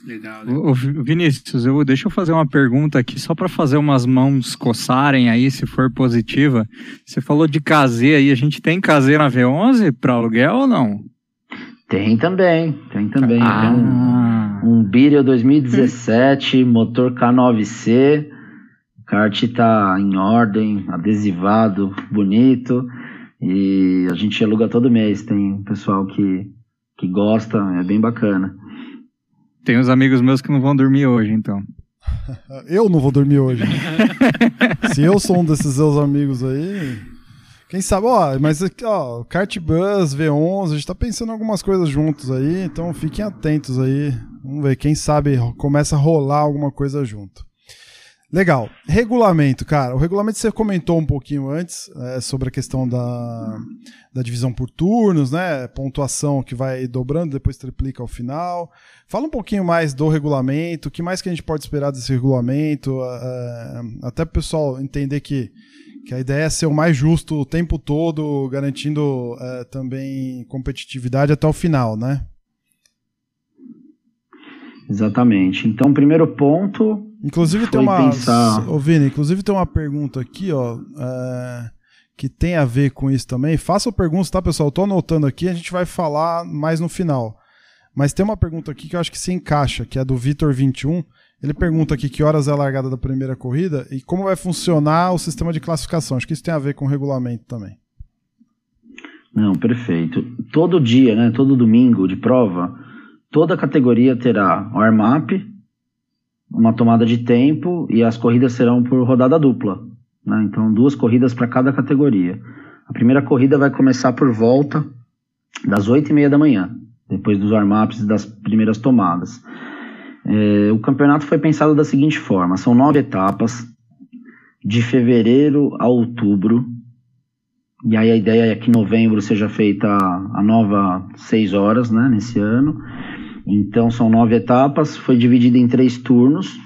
Legal. Ô, Vinícius, eu, deixa eu fazer uma pergunta aqui, só para fazer umas mãos coçarem aí, se for positiva. Você falou de casê aí, a gente tem casê na V11 para aluguel ou não? Tem também, tem também. Ah. Tem um, um Beetle 2017, motor K9C. O kart tá em ordem, adesivado, bonito. E a gente aluga todo mês. Tem pessoal que, que gosta, é bem bacana. Tem uns amigos meus que não vão dormir hoje, então. eu não vou dormir hoje. Se eu sou um desses seus amigos aí, quem sabe, ó, mas aqui, ó, Kart Bus, V11, a gente tá pensando em algumas coisas juntos aí, então fiquem atentos aí. Vamos ver, quem sabe começa a rolar alguma coisa junto. Legal. Regulamento, cara. O regulamento você comentou um pouquinho antes é, sobre a questão da, da divisão por turnos, né? Pontuação que vai dobrando, depois triplica ao final. Fala um pouquinho mais do regulamento, o que mais que a gente pode esperar desse regulamento, até o pessoal entender que que a ideia é ser o mais justo o tempo todo, garantindo é, também competitividade até o final, né? Exatamente. Então, primeiro ponto. Inclusive tem uma. Pensar... Ô, Vini, inclusive tem uma pergunta aqui, ó. É, que tem a ver com isso também. Faça perguntas, tá, pessoal? Eu tô anotando aqui, a gente vai falar mais no final. Mas tem uma pergunta aqui que eu acho que se encaixa, que é do Vitor21. Ele pergunta aqui que horas é a largada da primeira corrida e como vai funcionar o sistema de classificação. Acho que isso tem a ver com o regulamento também. Não, perfeito. Todo dia, né, todo domingo de prova, toda categoria terá o arm-up, uma tomada de tempo e as corridas serão por rodada dupla. Né? Então, duas corridas para cada categoria. A primeira corrida vai começar por volta das 8 e meia da manhã, depois dos warm-ups e das primeiras tomadas. É, o campeonato foi pensado da seguinte forma: são nove etapas, de fevereiro a outubro. E aí a ideia é que novembro seja feita a nova seis horas, né, nesse ano. Então são nove etapas, foi dividido em três turnos.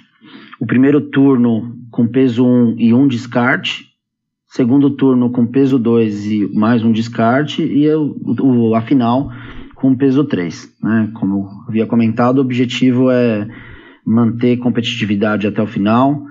O primeiro turno com peso 1 um e um descarte, segundo turno com peso 2 e mais um descarte, e o, o, a final com peso 3. Né? Como havia comentado, o objetivo é manter competitividade até o final.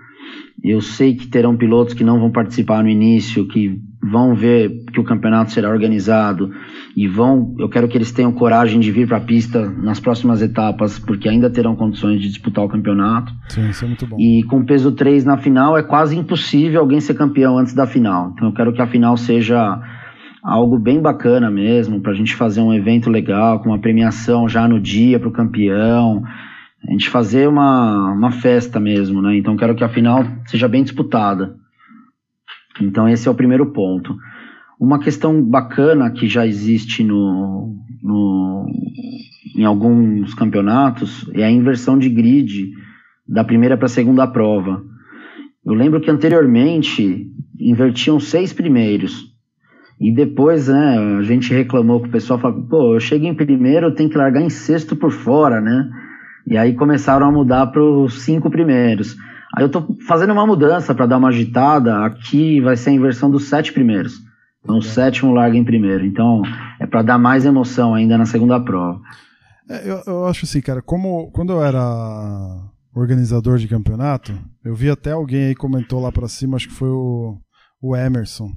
Eu sei que terão pilotos que não vão participar no início, que vão ver que o campeonato será organizado e vão. Eu quero que eles tenham coragem de vir para a pista nas próximas etapas, porque ainda terão condições de disputar o campeonato. Sim, isso é muito bom. E com peso 3 na final é quase impossível alguém ser campeão antes da final. Então eu quero que a final seja algo bem bacana mesmo, para a gente fazer um evento legal, com uma premiação já no dia para o campeão, a gente fazer uma, uma festa mesmo, né? Então quero que a final seja bem disputada. Então esse é o primeiro ponto. Uma questão bacana que já existe no, no, em alguns campeonatos é a inversão de grid da primeira para a segunda prova. Eu lembro que anteriormente invertiam seis primeiros. E depois, né, a gente reclamou com o pessoal, falou, pô, eu chego em primeiro, eu tenho que largar em sexto por fora, né? E aí começaram a mudar para os cinco primeiros. Aí eu tô fazendo uma mudança para dar uma agitada. Aqui vai ser a inversão dos sete primeiros. Então o sétimo larga em primeiro. Então é para dar mais emoção ainda na segunda prova. É, eu, eu acho assim, cara, como quando eu era organizador de campeonato, eu vi até alguém aí comentou lá para cima, acho que foi o, o Emerson,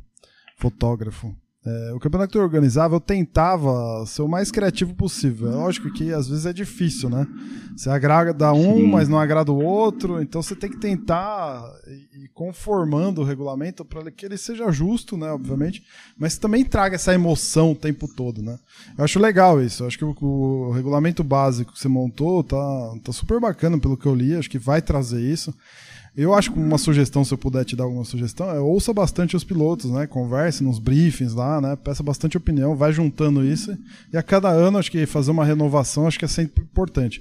fotógrafo. É, o campeonato que eu organizava, eu tentava ser o mais criativo possível. É lógico que às vezes é difícil, né? Você agrada um, Sim. mas não agrada o outro, então você tem que tentar ir conformando o regulamento para que ele seja justo, né? Obviamente, mas também traga essa emoção o tempo todo, né? Eu acho legal isso. Eu acho que o, o regulamento básico que você montou tá, tá super bacana pelo que eu li. Acho que vai trazer isso. Eu acho que uma sugestão, se eu puder te dar alguma sugestão, é ouça bastante os pilotos, né? Converse nos briefings lá, né? Peça bastante opinião, vai juntando isso. E a cada ano, acho que fazer uma renovação, acho que é sempre importante.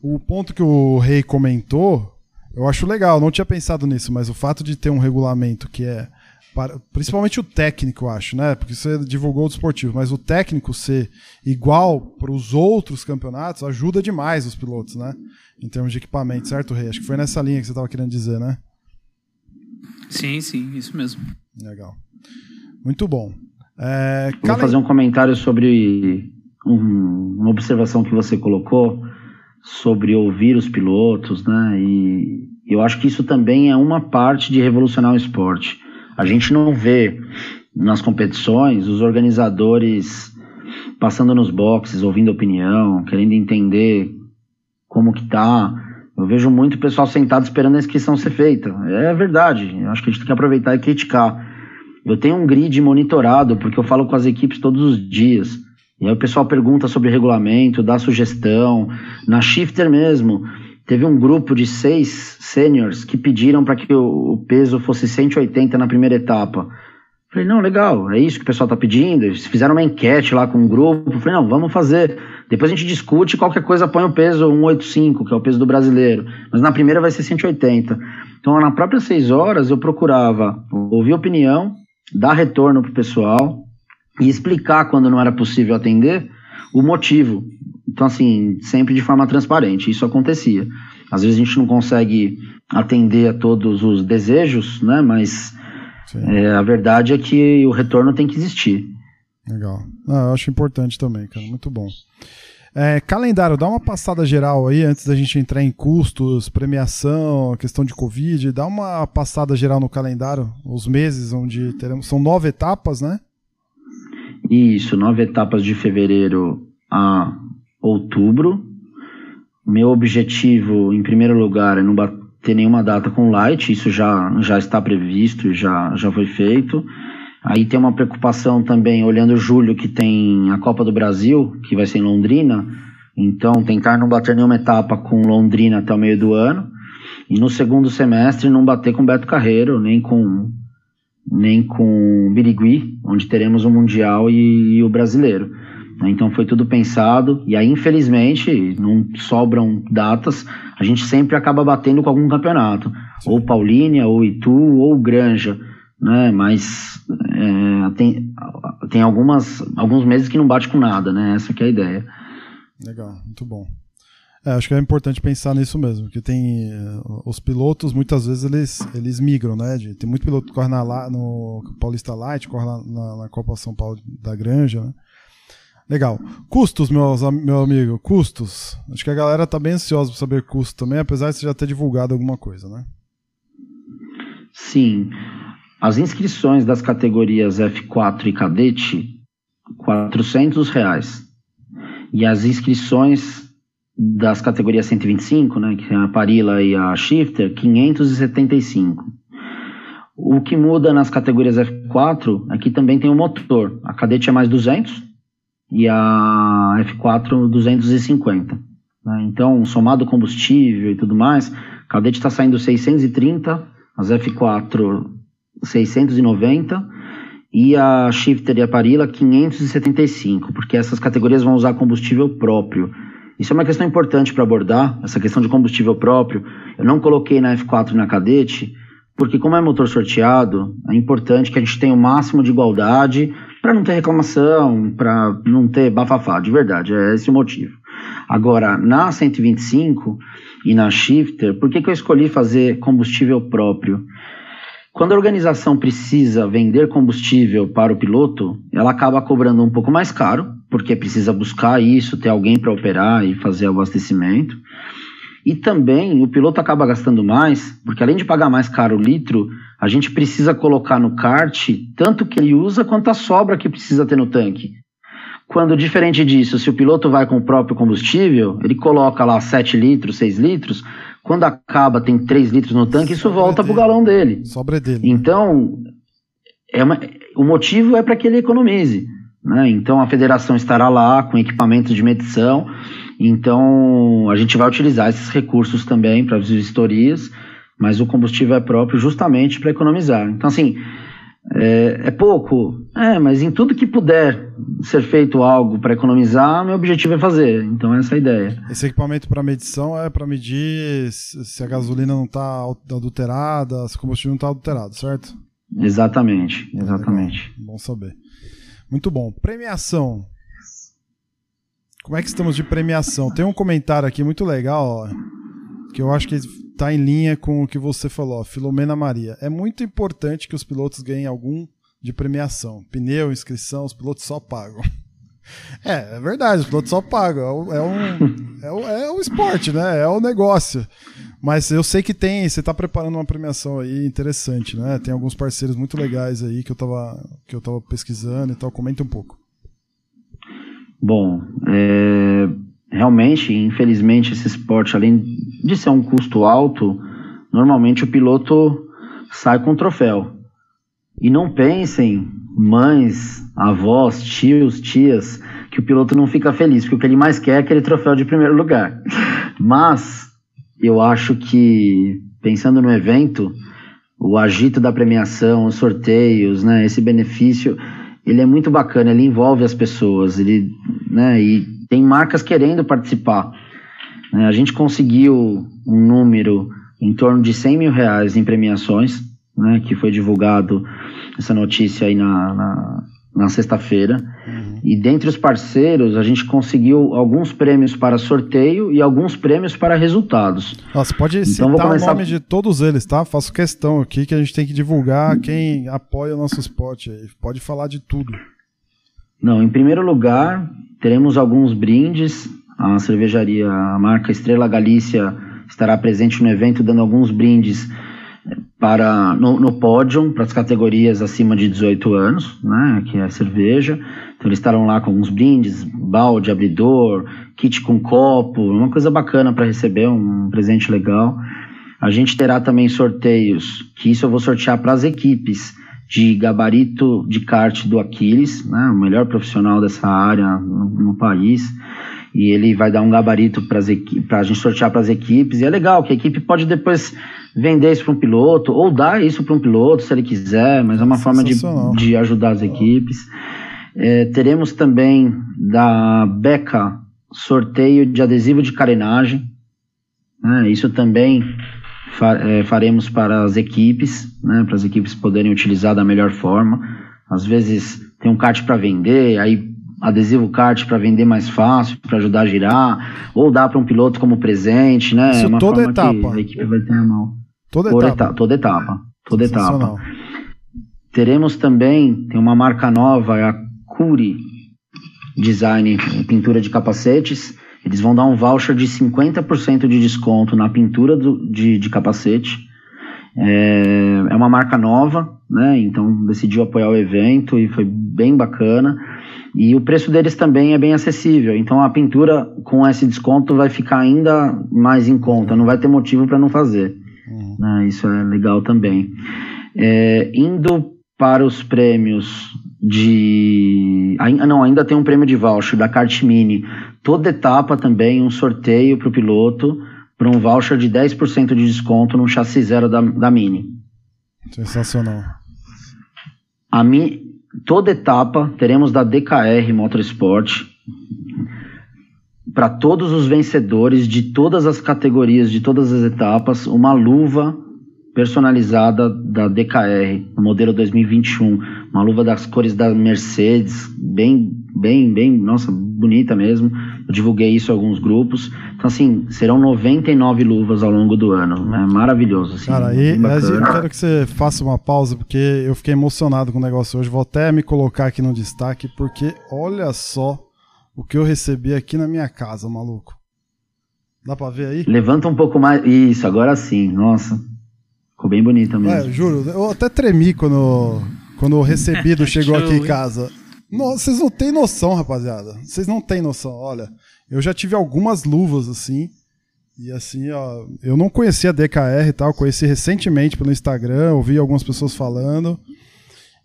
O ponto que o Rei comentou, eu acho legal, não tinha pensado nisso, mas o fato de ter um regulamento que é para, principalmente o técnico, eu acho, né? Porque você divulgou o desportivo, mas o técnico ser igual para os outros campeonatos ajuda demais os pilotos, né? Em termos de equipamento, certo, Rei? Acho que foi nessa linha que você estava querendo dizer, né? Sim, sim, isso mesmo. Legal. Muito bom. É, Vou fazer um comentário sobre um, uma observação que você colocou sobre ouvir os pilotos, né? E eu acho que isso também é uma parte de revolucionar o esporte. A gente não vê nas competições os organizadores passando nos boxes, ouvindo opinião, querendo entender como que tá. Eu vejo muito pessoal sentado esperando a inscrição ser feita. É verdade. Eu acho que a gente tem que aproveitar e criticar. Eu tenho um grid monitorado, porque eu falo com as equipes todos os dias. E aí o pessoal pergunta sobre regulamento, dá sugestão. Na Shifter mesmo, Teve um grupo de seis seniors que pediram para que o, o, peso fosse 180 na primeira etapa. Falei, não, legal, é isso que o pessoal está pedindo. Eles fizeram uma enquete lá com um grupo. Falei, não, vamos fazer. Depois a gente discute, qualquer coisa põe o peso 185, que é o peso do brasileiro. Mas na primeira vai ser 180. Então, na própria seis horas, eu procurava ouvir opinião, dar retorno para o pessoal e explicar, quando não era possível atender, o motivo. Então, assim, sempre de forma transparente, isso acontecia. Às vezes a gente não consegue atender a todos os desejos, né? Mas é, a verdade é que o retorno tem que existir. Legal. Ah, eu acho importante também, cara. Muito bom. É, calendário, dá uma passada geral aí antes da gente entrar em custos, premiação, questão de Covid. Dá uma passada geral no calendário, os meses onde teremos. São nove etapas, né? Isso, nove etapas de fevereiro a outubro. Meu objetivo, em primeiro lugar, é não bater nenhuma data com Light, isso já, já está previsto, já, já foi feito. Aí tem uma preocupação também, olhando julho, que tem a Copa do Brasil, que vai ser em Londrina. Então, tentar não bater nenhuma etapa com Londrina até o meio do ano. E no segundo semestre, não bater com Beto Carreiro, nem com nem com Birigui, onde teremos o Mundial e, e o Brasileiro. Né? Então foi tudo pensado, e aí infelizmente não sobram datas, a gente sempre acaba batendo com algum campeonato, Sim. ou Paulínia, ou Itu, ou Granja, né? Mas é, tem, tem algumas, alguns meses que não bate com nada, né? Essa que é a ideia. Legal, muito bom. É, acho que é importante pensar nisso mesmo, porque tem uh, os pilotos muitas vezes eles, eles migram, né? De, tem muito piloto que corre na, no Paulista Light, corre na, na, na, Copa São Paulo da Granja, né? Legal. Custos, meus, meu amigo, custos. Acho que a galera tá bem ansiosa para saber custo também, apesar de você já ter divulgado alguma coisa, né? Sim. As inscrições das categorias F4 e cadete, 400 reais. E as inscrições das categorias 125, né, que é a Parila e a Shifter, 575. O que muda nas categorias F4 é que também tem o motor. A cadete é mais 200 e a F4 250. Né? Então, somado combustível e tudo mais, a cadete está saindo 630, as F4 690 e a Shifter e a Parila 575, porque essas categorias vão usar combustível próprio. Isso é uma questão importante para abordar, essa questão de combustível próprio. Eu não coloquei na F4 e na Cadete, porque como é motor sorteado, é importante que a gente tenha o máximo de igualdade para não ter reclamação, para não ter bafafá, de verdade, é esse o motivo. Agora, na 125 e na Shifter, por que, que eu escolhi fazer combustível próprio? Quando a organização precisa vender combustível para o piloto, ela acaba cobrando um pouco mais caro, porque precisa buscar isso, ter alguém para operar e fazer abastecimento. E também o piloto acaba gastando mais, porque além de pagar mais caro o litro, a gente precisa colocar no kart tanto que ele usa quanto a sobra que precisa ter no tanque. Quando, diferente disso, se o piloto vai com o próprio combustível, ele coloca lá 7 litros, 6 litros, quando acaba, tem 3 litros no tanque, isso volta para o galão dele. Sobra dele. Então, é uma, o motivo é para que ele economize. Né? Então, a federação estará lá com equipamentos de medição. Então, a gente vai utilizar esses recursos também para as vistorias, mas o combustível é próprio justamente para economizar. Então, assim, é, é, pouco, é, mas em tudo que puder ser feito algo para economizar, meu objetivo é fazer. Então essa é a ideia. Esse equipamento para medição é para medir se a gasolina não está adulterada, se o combustível não está adulterado, certo? Exatamente, exatamente. Legal. Bom saber. Muito bom. Premiação. Como é que estamos de premiação? Tem um comentário aqui muito legal, ó, que eu acho que está em linha com o que você falou, Filomena Maria. É muito importante que os pilotos ganhem algum de premiação. Pneu, inscrição, os pilotos só pagam. É, é verdade, os pilotos só pagam. É, é um, é, um, é um esporte, né? É um negócio. Mas eu sei que tem, você está preparando uma premiação aí interessante, né? Tem alguns parceiros muito legais aí que eu estava que eu pesquisando e tal. Comenta um pouco. Bom, é, realmente, infelizmente, esse esporte, além de ser um custo alto, normalmente o piloto sai com um troféu. E não pensem, mães, avós, tios, tias, que o piloto não fica feliz, porque o que ele mais quer é aquele troféu de primeiro lugar. Mas eu acho que, pensando no evento, o agito da premiação, os sorteios, né, esse benefício, ele é muito bacana, ele envolve as pessoas, ele, né, e tem marcas querendo participar. Né, a gente conseguiu um número em torno de 100 mil reais em premiações, né, que foi divulgado essa notícia aí na, na, na sexta-feira. Uhum. E dentre os parceiros, a gente conseguiu alguns prêmios para sorteio e alguns prêmios para resultados. Você pode então, citar começar... o nome de todos eles, tá? Faço questão aqui que a gente tem que divulgar quem apoia o nosso esporte aí. Pode falar de tudo. Não, em primeiro lugar, teremos alguns brindes. A cervejaria, a marca Estrela Galícia estará presente no evento dando alguns brindes para no, no pódio para as categorias acima de 18 anos, né, que é cerveja. Então eles estarão lá com alguns brindes, balde, abridor, kit com copo, uma coisa bacana para receber, um presente legal. A gente terá também sorteios, que isso eu vou sortear para as equipes de gabarito de kart do Aquiles, né, o melhor profissional dessa área no, no país e ele vai dar um gabarito para a gente sortear para as equipes. E é legal que a equipe pode depois vender isso para um piloto ou dar isso para um piloto se ele quiser, mas é uma forma de, de ajudar as equipes. É, teremos também da Beca sorteio de adesivo de carenagem. Né? Isso também fa é, faremos para as equipes, né? para as equipes poderem utilizar da melhor forma. Às vezes tem um kart para vender, aí adesivo kart para vender mais fácil, para ajudar a girar, ou dá para um piloto como presente, né? Isso é uma toda forma etapa. que a equipe vai ter a mão. Toda etapa. eta- toda etapa. Toda etapa. Teremos também, tem uma marca nova, é a Curi Design, pintura de capacetes. Eles vão dar um voucher de 50% de desconto na pintura do- de, de capacete. É, é uma marca nova, né? Então decidiu apoiar o evento e foi bem bacana. E o preço deles também é bem acessível. Então a pintura com esse desconto vai ficar ainda mais em conta. Não vai ter motivo para não fazer. Né? Isso é legal também. É, indo para os prêmios de. ah, Não, ainda tem um prêmio de voucher da Kart Mini. Toda etapa também, um sorteio para o piloto para um voucher de 10% de desconto no chassi zero da, da Mini. Sensacional. A mi... Toda etapa teremos da DKR Motorsport para todos os vencedores de todas as categorias, de todas as etapas, uma luva personalizada da DKR, modelo 2021, uma luva das cores da Mercedes, bem, bem, bem, nossa, bonita mesmo. Eu divulguei isso em alguns grupos. Então, assim, serão 99 luvas ao longo do ano. É maravilhoso. Assim, Cara, mas eu quero que você faça uma pausa, porque eu fiquei emocionado com o negócio hoje. Vou até me colocar aqui no destaque, porque olha só o que eu recebi aqui na minha casa, maluco. Dá pra ver aí? Levanta um pouco mais. Isso, agora sim. Nossa. Ficou bem bonita É, mesmo. eu juro, eu até tremi quando, quando o recebido chegou Show, aqui em casa. Nossa, vocês não têm noção, rapaziada. Vocês não têm noção. Olha, eu já tive algumas luvas assim. E assim, ó, eu não conhecia a DKR e tal, conheci recentemente pelo Instagram, ouvi algumas pessoas falando.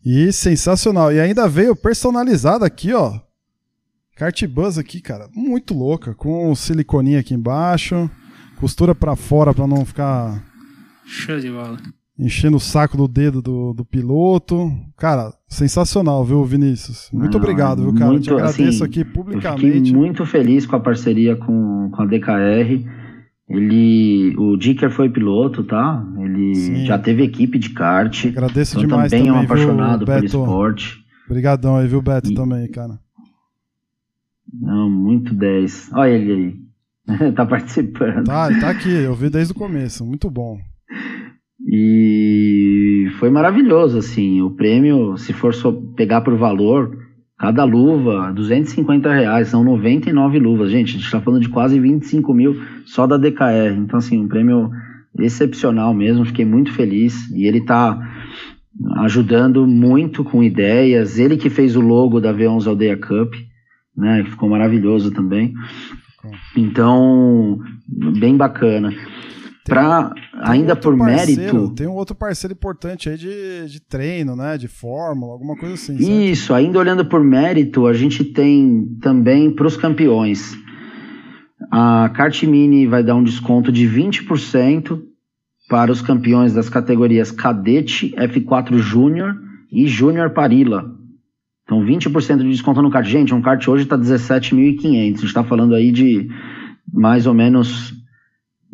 E sensacional. E ainda veio personalizada aqui, ó. Cartbus aqui, cara, muito louca, com siliconinha aqui embaixo, costura pra fora pra não ficar Show de bola. enchendo o saco do dedo do, do piloto. Cara, sensacional, viu, Vinícius? Muito Não, obrigado, viu, cara? muito, Te agradeço assim, aqui publicamente. muito feliz com a parceria com, com a DKR. Ele, o Dicker foi piloto, tá? Ele Sim. já teve equipe de kart. Agradeço Então demais também também, é um apaixonado viu, pelo esporte. Obrigadão aí, viu, Beto, E- também, cara. Não, muito 10. Olha ele aí. tá participando. Tá, tá aqui, eu vi desde o começo, muito bom. E foi maravilhoso, assim. O prêmio, se for só pegar por valor, cada luva, 250 reais, são 99 luvas. Gente, a gente tá falando de quase 25 mil só da DKR. Então, assim, um prêmio excepcional mesmo. Fiquei muito feliz. E ele tá ajudando muito com ideias. Ele que fez o logo da V11 Aldeia Cup, né? Que ficou maravilhoso também. Então, bem bacana. Pra, ainda outro por parceiro, mérito. Tem um outro parceiro importante aí de, de treino, né? De fórmula, alguma coisa assim. certo? Isso, ainda olhando por mérito, a gente tem também para os campeões. A Kart Mini vai dar um desconto de 20% para os campeões das categorias Cadete, F4 Júnior e Júnior Parilla. Então, 20% de desconto no kart. Gente, um kart hoje está 17.500. A gente está falando aí de mais ou menos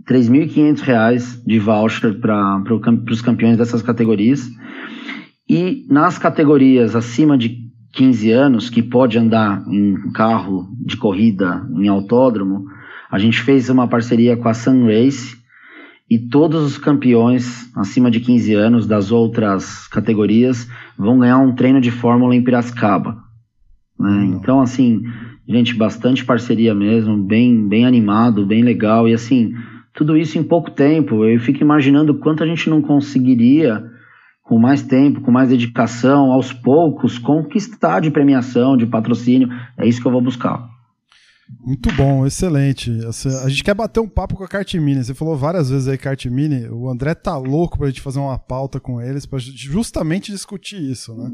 3.500 reais de voucher para os campeões dessas categorias. E nas categorias acima de 15 anos, que pode andar em carro de corrida em autódromo, a gente fez uma parceria com a Sun Race e todos os campeões acima de 15 anos das outras categorias vão ganhar um treino de fórmula em Piracicaba. né? Então, assim, gente, bastante parceria mesmo, bem, bem animado, bem legal. E assim, tudo isso em pouco tempo. Eu fico imaginando quanto a gente não conseguiria, com mais tempo, com mais dedicação, aos poucos, conquistar de premiação, de patrocínio. É isso que eu vou buscar. Muito bom, excelente. A gente quer bater um papo com a Kart Mini. Você falou várias vezes aí Kart Mini. O André tá louco pra gente fazer uma pauta com eles pra ju- justamente discutir isso, né?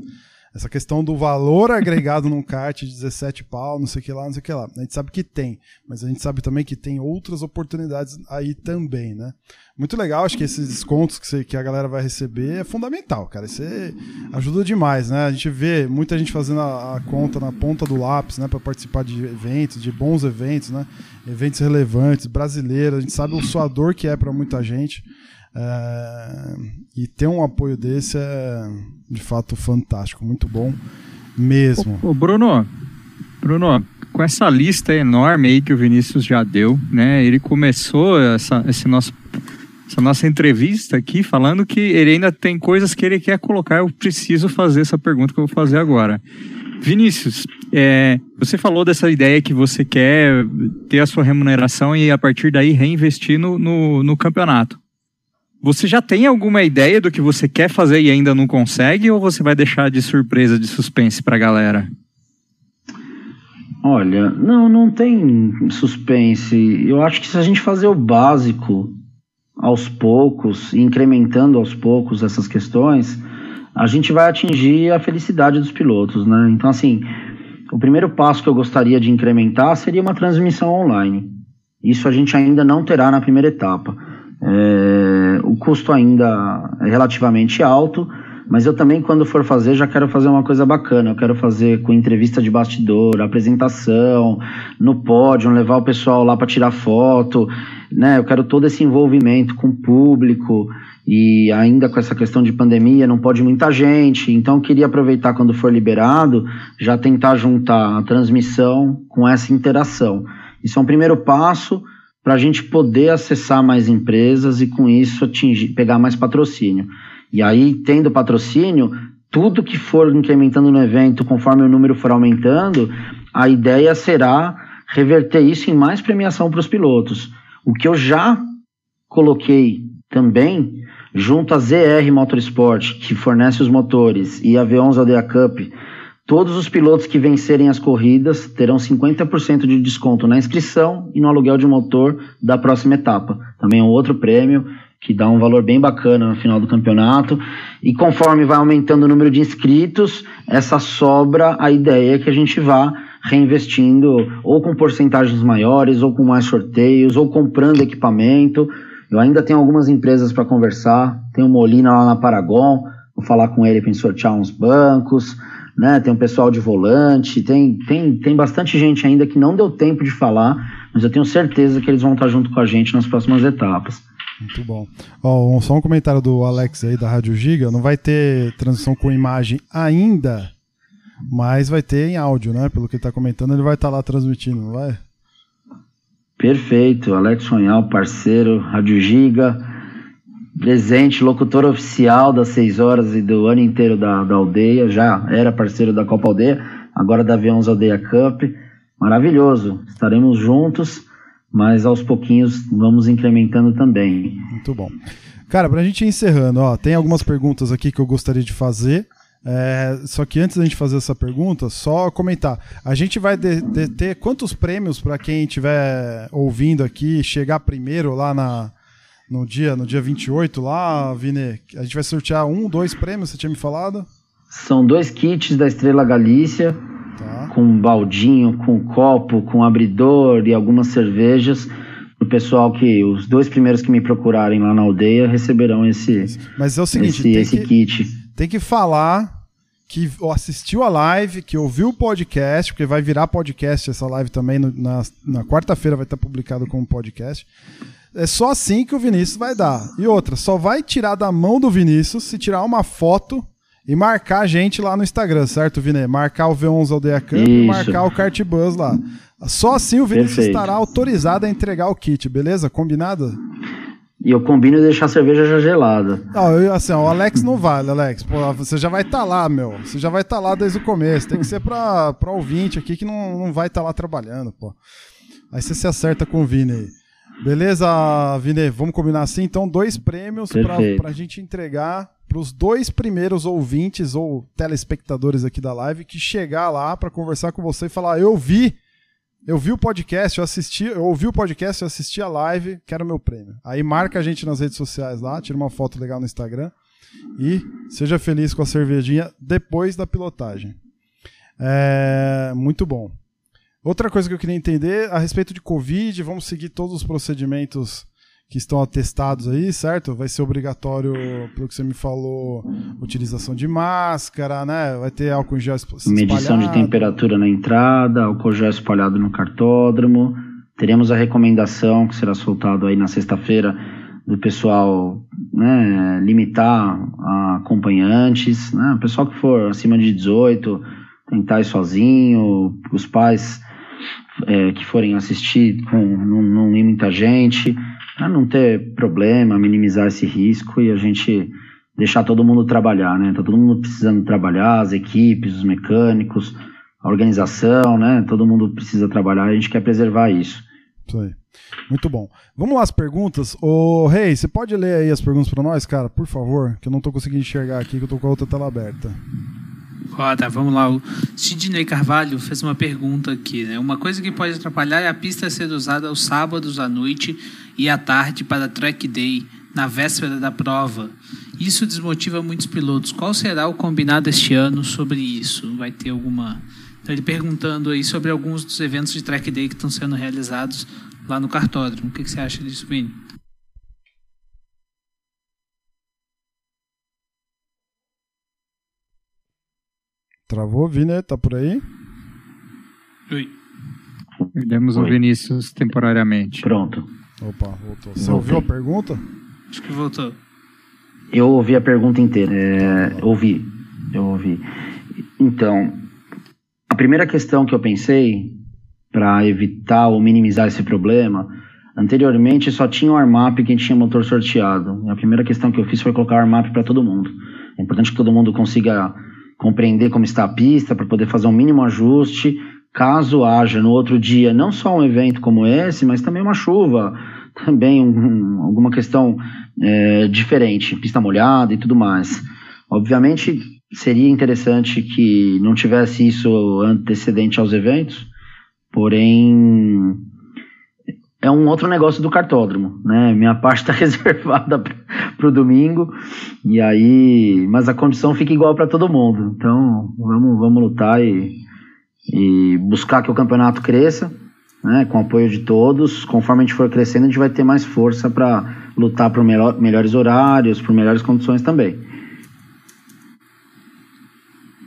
Essa questão do valor agregado num kart de 17 pau, não sei o que lá, não sei o que lá. A gente sabe que tem, mas a gente sabe também que tem outras oportunidades aí também, né? Muito legal, acho que esses descontos que, você- que a galera vai receber é fundamental, cara. Isso é- ajuda demais, né? A gente vê muita gente fazendo a, a conta na ponta do lápis, né? Pra participar de eventos, de bons eventos, né? Eventos relevantes, brasileiros. A gente sabe o suador que é pra muita gente. É, e ter um apoio desse é de fato fantástico, muito bom mesmo. Ô, Bruno, Bruno, com essa lista enorme aí que o Vinícius já deu, né? Ele começou essa, esse nosso, essa nossa entrevista aqui falando que ele ainda tem coisas que ele quer colocar. Eu preciso fazer essa pergunta que eu vou fazer agora. Vinícius, é, você falou dessa ideia que você quer ter a sua remuneração e a partir daí reinvestir no, no, no campeonato. Você já tem alguma ideia do que você quer fazer e ainda não consegue, ou você vai deixar de surpresa, de suspense para a galera? Olha, não, não tem suspense. Eu acho que se a gente fazer o básico aos poucos, incrementando aos poucos essas questões, a gente vai atingir a felicidade dos pilotos, né? Então, assim, o primeiro passo que eu gostaria de incrementar seria uma transmissão online. Isso a gente ainda não terá na primeira etapa. É, o custo ainda é relativamente alto, mas eu também, quando for fazer, já quero fazer uma coisa bacana. Eu quero fazer com entrevista de bastidor, apresentação, no pódio, levar o pessoal lá para tirar foto. Né? Eu quero todo esse envolvimento com o público. E ainda com essa questão de pandemia, não pode muita gente. Então, eu queria aproveitar quando for liberado, já tentar juntar a transmissão com essa interação. Isso é um primeiro passo para a gente poder acessar mais empresas e com isso atingir, pegar mais patrocínio. E aí, tendo patrocínio, tudo que for incrementando no evento, conforme o número for aumentando, a ideia será reverter isso em mais premiação para os pilotos. O que eu já coloquei também, junto à ZR Motorsport, que fornece os motores, e a V11 Aldeia Cup, Todos os pilotos que vencerem as corridas terão 50% de desconto na inscrição e no aluguel de motor da próxima etapa. Também é um outro prêmio que dá um valor bem bacana no final do campeonato. E conforme vai aumentando o número de inscritos, essa sobra, a ideia é que a gente vá reinvestindo ou com porcentagens maiores, ou com mais sorteios, ou comprando equipamento. Eu ainda tenho algumas empresas para conversar. Tem o Molina lá na Paragon, vou falar com ele para sortear uns bancos né? Tem um pessoal de volante, tem, tem, tem bastante gente ainda que não deu tempo de falar, mas eu tenho certeza que eles vão estar junto com a gente nas próximas etapas. Muito bom. Ó, só um comentário do Alex aí da Rádio Giga. Não vai ter transmissão com imagem ainda, mas vai ter em áudio, né? Pelo que ele está comentando, ele vai estar lá transmitindo, não vai? Perfeito. Alex Sonhal, parceiro, Rádio Giga presente, locutor oficial das 6 horas e do ano inteiro da, da aldeia, já era parceiro da Copa Aldeia, agora da V11 Aldeia Cup. Maravilhoso, estaremos juntos, mas aos pouquinhos vamos incrementando também. Muito bom. Cara, pra gente ir encerrando, ó, tem algumas perguntas aqui que eu gostaria de fazer. É, só que antes da gente fazer essa pergunta, só comentar. A gente vai de, de ter quantos prêmios para quem estiver ouvindo aqui chegar primeiro lá na, no dia, no dia 28 lá, Vini, a gente vai sortear um, dois prêmios, você tinha me falado? São dois kits da Estrela Galícia, tá. com baldinho, com copo, com abridor e algumas cervejas. O pessoal que, os dois primeiros que me procurarem lá na aldeia receberão esse, Mas é o seguinte, esse, esse que, kit. Tem que falar que assistiu a live, que ouviu o podcast, porque vai virar podcast essa live também, no, na, na quarta-feira vai estar publicado como podcast. É só assim que o Vinícius vai dar. E outra, só vai tirar da mão do Vinícius se tirar uma foto e marcar a gente lá no Instagram, certo, Vini? Marcar o V11 Aldeia Camp Isso. e marcar o Kart Buzz lá. Só assim o Vinícius Perfeito. estará autorizado a entregar o kit, beleza? Combinado? E eu combino deixar a cerveja já gelada. Não, eu, assim, ó, o Alex não vale, Alex. Pô, você já vai estar tá lá, meu. Você já vai estar tá lá desde o começo. Tem que ser pra, pra ouvinte aqui que não, não vai estar tá lá trabalhando, pô. Aí você se acerta com o Vini aí. Beleza, Vini? Vamos combinar assim? Então, dois prêmios para a gente entregar para os dois primeiros ouvintes ou telespectadores aqui da live que chegar lá para conversar com você e falar: Eu vi, eu vi o podcast, eu assisti, eu ouvi o podcast, eu assisti a live, quero meu prêmio. Aí marca a gente nas redes sociais lá, tira uma foto legal no Instagram e seja feliz com a cervejinha depois da pilotagem. É muito bom. Outra coisa que eu queria entender a respeito de Covid, vamos seguir todos os procedimentos que estão atestados aí, certo? Vai ser obrigatório, pelo que você me falou, utilização de máscara, né? Vai ter álcool em gel espalhado. Medição de temperatura na entrada, álcool gel espalhado no cartódromo. Teremos a recomendação que será soltado aí na sexta-feira do pessoal né, limitar a acompanhantes, né? O pessoal que for acima de 18 tentar ir sozinho, os pais é, que forem assistir com, não, não ir muita gente, para não ter problema, minimizar esse risco e a gente deixar todo mundo trabalhar, né? Tá todo mundo precisando trabalhar, as equipes, os mecânicos, a organização, né? Todo mundo precisa trabalhar, a gente quer preservar isso. Isso aí. Muito bom. Vamos lá as perguntas. Ô, Rei, você pode ler aí as perguntas para nós, cara, por favor? Que eu não tô conseguindo enxergar aqui, que eu tô com a outra tela aberta. Vamos lá. O Sidney Carvalho fez uma pergunta aqui, né? Uma coisa que pode atrapalhar é a pista ser usada aos sábados à noite e à tarde para track day, na véspera da prova. Isso desmotiva muitos pilotos. Qual será o combinado este ano sobre isso? Vai ter alguma. Então, ele perguntando aí sobre alguns dos eventos de track day que estão sendo realizados lá no cartódromo. O que, que você acha disso, Vini? Travou, Vini? Tá por aí? Oi. Perdemos o Vinícius temporariamente. Pronto. Opa, voltou. Você ouviu a pergunta? Acho que voltou. Eu ouvi a pergunta inteira. É, ouvi. Eu ouvi. Então, a primeira questão que eu pensei para evitar ou minimizar esse problema, anteriormente só tinha o armap quem tinha motor sorteado. E a primeira questão que eu fiz foi colocar o armap para todo mundo. É importante que todo mundo consiga compreender como está a pista para poder fazer um mínimo ajuste, caso haja no outro dia não só um evento como esse, mas também uma chuva, também um, alguma questão é, diferente, pista molhada e tudo mais. Obviamente seria interessante que não tivesse isso antecedente aos eventos, porém é um outro negócio do cartódromo, né? Minha parte está reservada para o domingo e aí, mas a condição fica igual para todo mundo. Então vamos, vamos lutar e, e buscar que o campeonato cresça, né? Com o apoio de todos. Conforme a gente for crescendo, a gente vai ter mais força para lutar por melhor, melhores horários, por melhores condições também.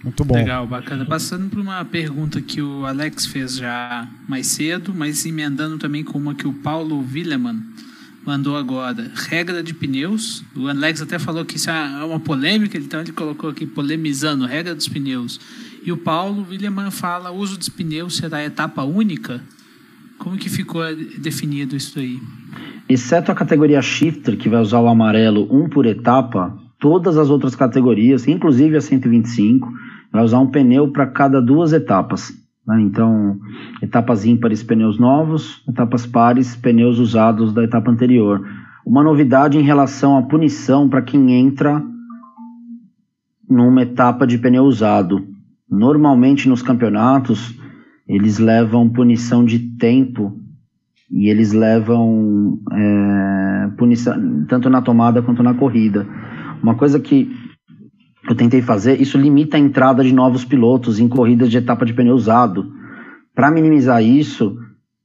Muito bom. Legal, bacana. Passando por uma pergunta que o Alex fez já mais cedo, mas emendando também com uma que o Paulo Willeman mandou agora. Regra de pneus. O Alex até falou que isso é uma polêmica, então ele colocou aqui polemizando, regra dos pneus. E o Paulo Willeman fala, uso dos pneus será etapa única? Como que ficou definido isso aí? Exceto a categoria shifter, que vai usar o amarelo um por etapa, todas as outras categorias, inclusive a 125, vai usar um pneu para cada duas etapas. Né? Então, etapas ímpares, pneus novos, etapas pares, pneus usados da etapa anterior. Uma novidade em relação à punição para quem entra numa etapa de pneu usado. Normalmente nos campeonatos, eles levam punição de tempo e eles levam é, punição tanto na tomada quanto na corrida. Uma coisa que eu tentei fazer, isso limita a entrada de novos pilotos em corridas de etapa de pneu usado. Para minimizar isso,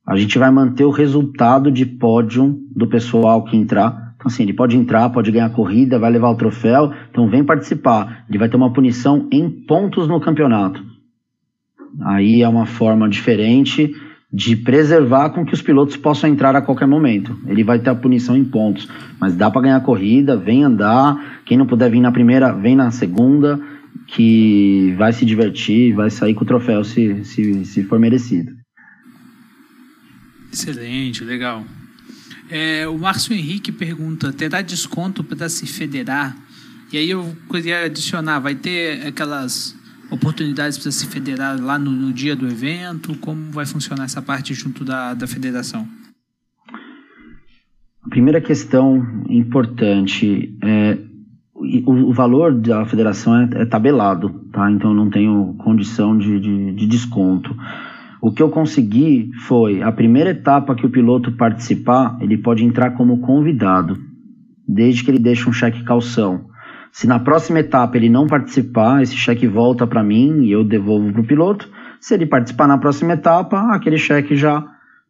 a gente vai manter o resultado de pódio do pessoal que entrar. Então, assim, ele pode entrar, pode ganhar a corrida, vai levar o troféu, então vem participar. Ele vai ter uma punição em pontos no campeonato. Aí é uma forma diferente de preservar com que os pilotos possam entrar a qualquer momento. Ele vai ter a punição em pontos, mas dá para ganhar corrida, vem andar. Quem não puder vir na primeira, vem na segunda, que vai se divertir, vai sair com o troféu se, se, se for merecido. Excelente, legal. É, o Márcio Henrique pergunta: terá desconto para se federar? E aí eu queria adicionar: vai ter aquelas oportunidades para se federar lá no, no, dia do evento? Como vai funcionar essa parte junto da, da federação? A primeira questão importante é o, o valor da federação é, é, tabelado, tá? Então não tenho condição de, de, de desconto. O que eu consegui foi a primeira etapa que o piloto participar, ele pode entrar como convidado, desde que ele deixe um cheque calção. Se na próxima etapa ele não participar, esse cheque volta para mim e eu devolvo para o piloto. Se ele participar na próxima etapa, aquele cheque já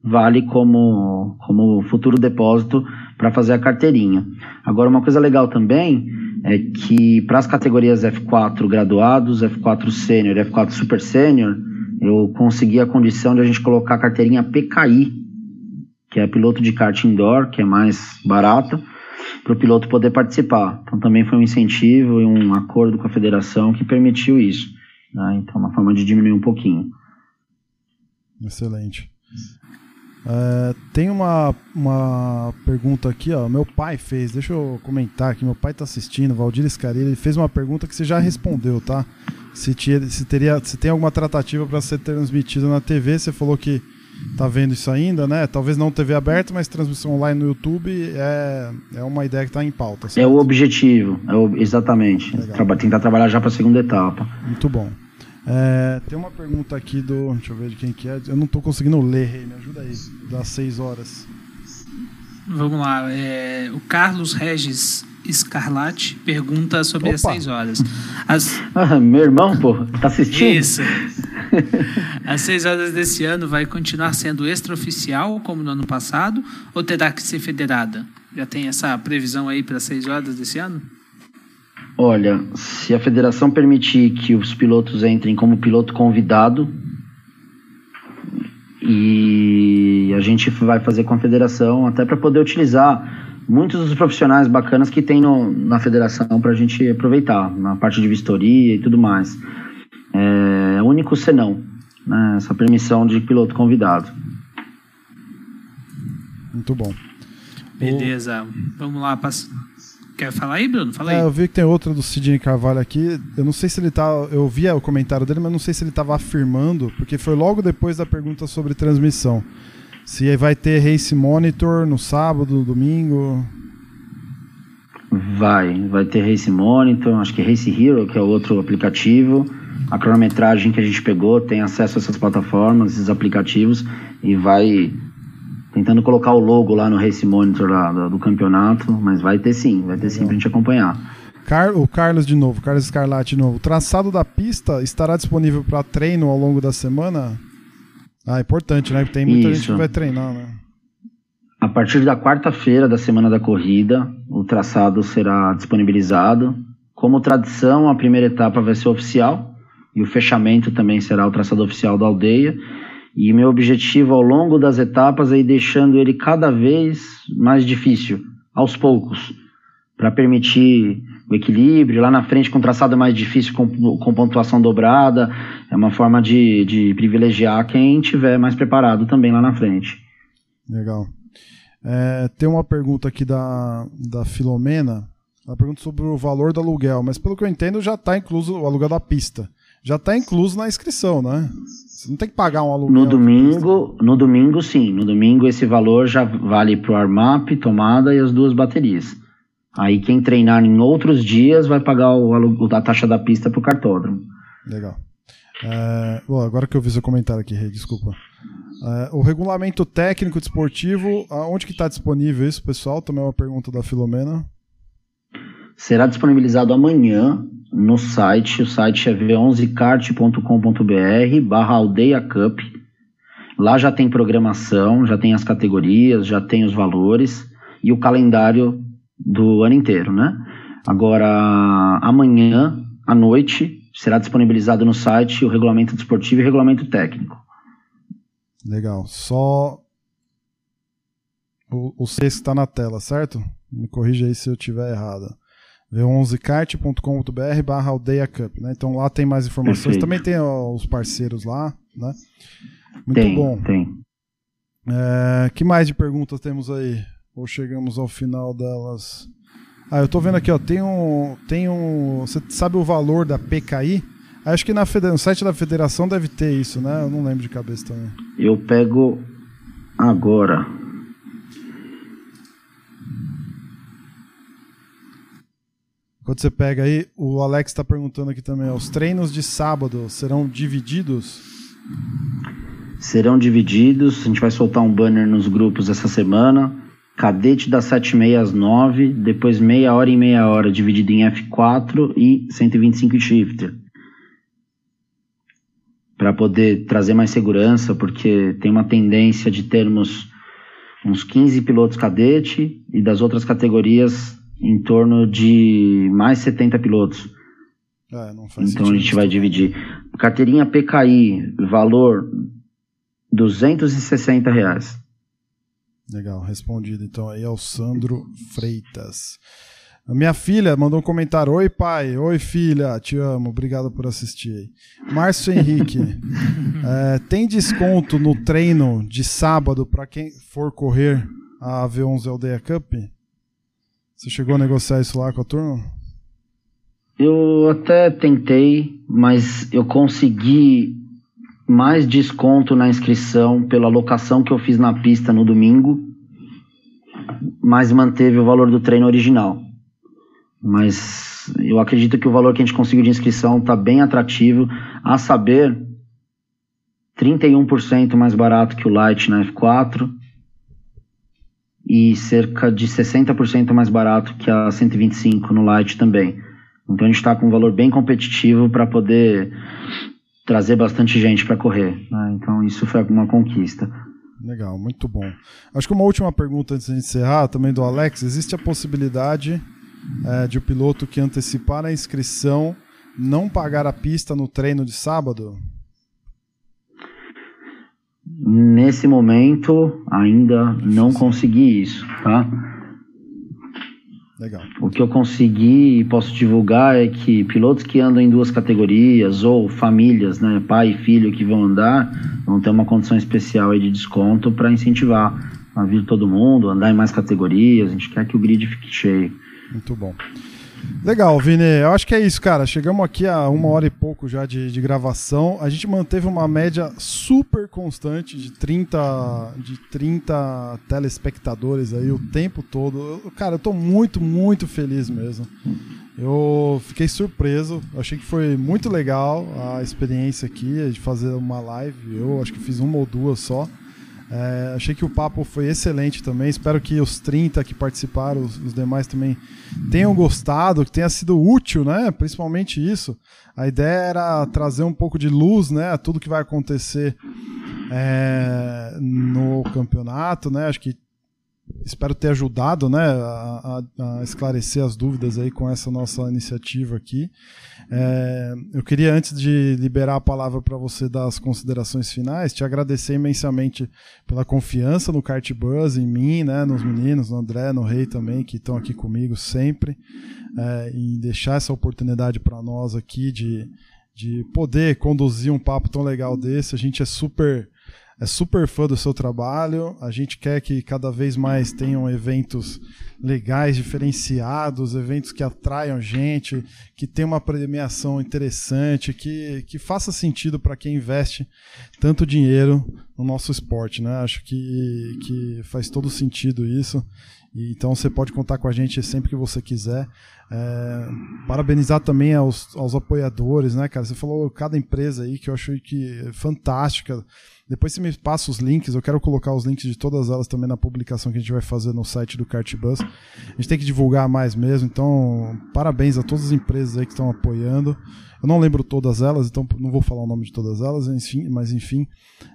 vale como, como futuro depósito para fazer a carteirinha. Agora, uma coisa legal também é que para as categorias F4 graduados, F4 sênior e F4 super sênior, eu consegui a condição de a gente colocar a carteirinha PKI, que é piloto de kart indoor, que é mais barata para o piloto poder participar. Então também foi um incentivo e um acordo com a federação que permitiu isso. Né? Então, é uma forma de diminuir um pouquinho. Excelente. É, tem uma, uma pergunta aqui, ó. Meu pai fez, deixa eu comentar aqui. Meu pai tá assistindo, Valdir Scarilli, ele fez uma pergunta que você já respondeu, tá? Se, tinha, se, teria, se tem alguma tratativa para ser transmitida na TV, você falou que tá vendo isso ainda, né? Talvez não TV aberta, mas transmissão online no YouTube é, é uma ideia que está em pauta. Certo? É o objetivo, é o, exatamente. Traba, tentar trabalhar já para a segunda etapa. Muito bom. É, tem uma pergunta aqui do. Deixa eu ver de quem que é. Eu não estou conseguindo ler, me ajuda aí. Das 6 horas. Vamos lá. É, o Carlos Regis Escarlate pergunta sobre Opa. as 6 horas. As... Ah, meu irmão, pô, tá assistindo? Isso. As 6 horas desse ano vai continuar sendo extraoficial, como no ano passado, ou terá que ser federada? Já tem essa previsão aí para 6 horas desse ano? Olha, se a federação permitir que os pilotos entrem como piloto convidado, e a gente vai fazer com a federação até para poder utilizar muitos dos profissionais bacanas que tem no, na federação para a gente aproveitar, na parte de vistoria e tudo mais. É, é o único senão, né, essa permissão de piloto convidado. Muito bom. Beleza, vamos lá. Pass... Quer falar aí, Bruno? Fala aí. É, eu vi que tem outra do Sidney Carvalho aqui. Eu não sei se ele tá. Eu vi o comentário dele, mas não sei se ele estava afirmando, porque foi logo depois da pergunta sobre transmissão. Se vai ter Race Monitor no sábado, domingo? Vai, vai ter Race Monitor, acho que Race Hero, que é outro aplicativo. A cronometragem que a gente pegou tem acesso a essas plataformas, esses aplicativos, e vai tentando colocar o logo lá no Race Monitor lá, do, do, campeonato, mas vai ter sim, vai ter sim pra gente acompanhar. Car o Carlos de novo, Carlos Scarlatti de novo. O traçado da pista estará disponível para treino ao longo da semana? Ah, importante, né? Tem muita Isso. gente que vai treinar, né? A partir da quarta-feira da semana da corrida, o traçado será disponibilizado. Como tradição, a primeira etapa vai ser oficial e o fechamento também será o traçado oficial da aldeia. E meu objetivo ao longo das etapas é ir deixando ele cada vez mais difícil, aos poucos, para permitir o equilíbrio. Lá na frente, com traçado mais difícil, com, com pontuação dobrada, é uma forma de, de privilegiar quem tiver mais preparado também lá na frente. Legal. É, tem uma pergunta aqui da, da Filomena. Ela pergunta sobre o valor do aluguel, mas pelo que eu entendo já está incluso o aluguel da pista. Já está incluso na inscrição, né? Você não tem que pagar um aluguel. No domingo, no domingo sim. No domingo esse valor já vale para o armap, tomada e as duas baterias. Aí quem treinar em outros dias vai pagar o, a taxa da pista para o cartódromo. Legal. É, bom, agora que eu vi seu comentário aqui, Rei, desculpa. É, o regulamento técnico desportivo, onde que está disponível isso, pessoal? Também é uma pergunta da Filomena. Será disponibilizado amanhã no site, o site é v11kart.com.br barra aldeia cup. Lá já tem programação, já tem as categorias, já tem os valores e o calendário do ano inteiro, né? Agora, amanhã à noite, será disponibilizado no site o regulamento desportivo e o regulamento técnico. Legal. Só o, o está na tela, certo? Me corrija aí se eu estiver errado. v11kart.com.br barra aldeia cup, né? Então lá tem mais informações. Perfeito. Também tem ó, os parceiros lá, né? Muito tem, bom. Tem. É, que mais de perguntas temos aí? Ou chegamos ao final delas? Ah, eu tô vendo aqui, ó, tem um, tem um, você sabe o valor da PKI? Acho que na no site da federação deve ter isso, né? Eu não lembro de cabeça também. Eu pego agora. Quando você pega aí, o Alex está perguntando aqui também, os treinos de sábado serão divididos? Serão divididos, a gente vai soltar um banner nos grupos essa semana cadete das 7h30 às 9 depois meia hora e meia hora, dividido em F4 e 125 shifter. Para poder trazer mais segurança, porque tem uma tendência de termos uns 15 pilotos cadete e das outras categorias em torno de mais 70 pilotos. É, então a gente vai dividir. Carteirinha PKI, valor 260 reais. Legal, respondido então aí ao Sandro Freitas. A minha filha mandou um comentário: Oi, pai. Oi, filha. Te amo. Obrigado por assistir. Márcio Henrique. é, tem desconto no treino de sábado para quem for correr a V11 Aldeia Cup? Você chegou a negociar isso lá com a turma? Eu até tentei, mas eu consegui mais desconto na inscrição pela locação que eu fiz na pista no domingo, mas manteve o valor do treino original. Mas eu acredito que o valor que a gente conseguiu de inscrição está bem atrativo, a saber, 31% mais barato que o Lite na F4 e cerca de 60% mais barato que a 125 no Lite também. Então a gente está com um valor bem competitivo para poder trazer bastante gente para correr. Né? Então isso foi uma conquista. Legal, muito bom. Acho que uma última pergunta antes de encerrar, também do Alex: existe a possibilidade é, de o piloto que antecipar a inscrição não pagar a pista no treino de sábado? Nesse momento, ainda não consegui isso, tá? Legal. O que eu consegui e posso divulgar é que pilotos que andam em duas categorias ou famílias, né, pai e filho que vão andar, vão ter uma condição especial aí de desconto para incentivar a vir todo mundo, andar em mais categorias. A gente quer que o grid fique cheio. Muito bom. Legal, Vini. Eu acho que é isso, cara. Chegamos aqui a uma hora e pouco já de, de gravação. A gente manteve uma média super constante de 30, de 30 telespectadores aí o tempo todo. Eu, cara, eu tô muito, muito feliz mesmo. Eu fiquei surpreso. Achei que foi muito legal a experiência aqui de fazer uma live. Eu acho que fiz uma ou duas só. É, achei que o papo foi excelente também. Espero que os 30 que participaram, os, os, demais também, tenham gostado, que tenha sido útil, né? Principalmente isso. A ideia era trazer um pouco de luz, né? A tudo que vai acontecer é, no campeonato, né? Acho que espero ter ajudado né, a, a, esclarecer as dúvidas aí com essa nossa iniciativa aqui. É, eu queria, antes de liberar a palavra para você dar as considerações finais, te agradecer imensamente pela confiança no Kart Buzz, em mim, né, nos meninos, no André, no Rei também, que estão aqui comigo sempre, é, e deixar essa oportunidade para nós aqui de, de poder conduzir um papo tão legal desse. A gente é super é super fã do seu trabalho. A gente quer que cada vez mais tenham eventos legais, diferenciados, eventos que atraiam gente, que tenham uma premiação interessante, que, que faça sentido para quem investe tanto dinheiro no nosso esporte. Né? Acho que, que faz todo sentido isso. E, então você pode contar com a gente sempre que você quiser. É, parabenizar também aos, aos apoiadores, né, cara? Você falou cada empresa aí que eu achei que é fantástica. Depois você me passa os links, eu quero colocar os links de todas elas também na publicação que a gente vai fazer no site do Cartbus. A gente tem que divulgar mais mesmo, então parabéns a todas as empresas aí que estão apoiando. Eu não lembro todas elas, então não vou falar o nome de todas elas, enfim, mas enfim,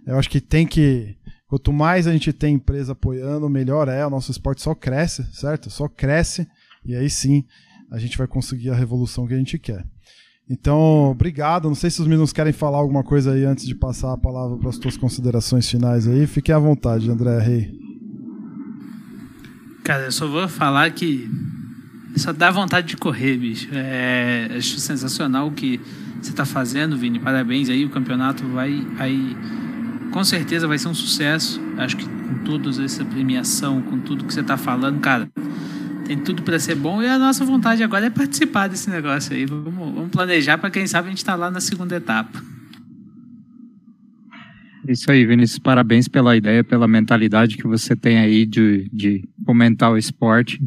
eu acho que tem que Quanto mais a gente tem empresa apoiando, melhor é. O nosso esporte só cresce, certo? Só cresce. E aí sim a gente vai conseguir a revolução que a gente quer. Então, obrigado. Não sei se os meninos querem falar alguma coisa aí antes de passar a palavra para as tuas considerações finais aí. Fiquem à vontade, André Rei. Cara, eu só vou falar que só dá vontade de correr, bicho. É, acho sensacional o que você está fazendo, Vini. Parabéns aí. O campeonato vai, vai com certeza vai ser um sucesso. Acho que com toda essa premiação, com tudo que você está falando, cara, tem tudo para ser bom. E a nossa vontade agora é participar desse negócio aí. Vamos, vamos planejar para quem sabe a gente estar tá lá na segunda etapa. Isso aí, Vinícius. Parabéns pela ideia, pela mentalidade que você tem aí de, de fomentar o esporte.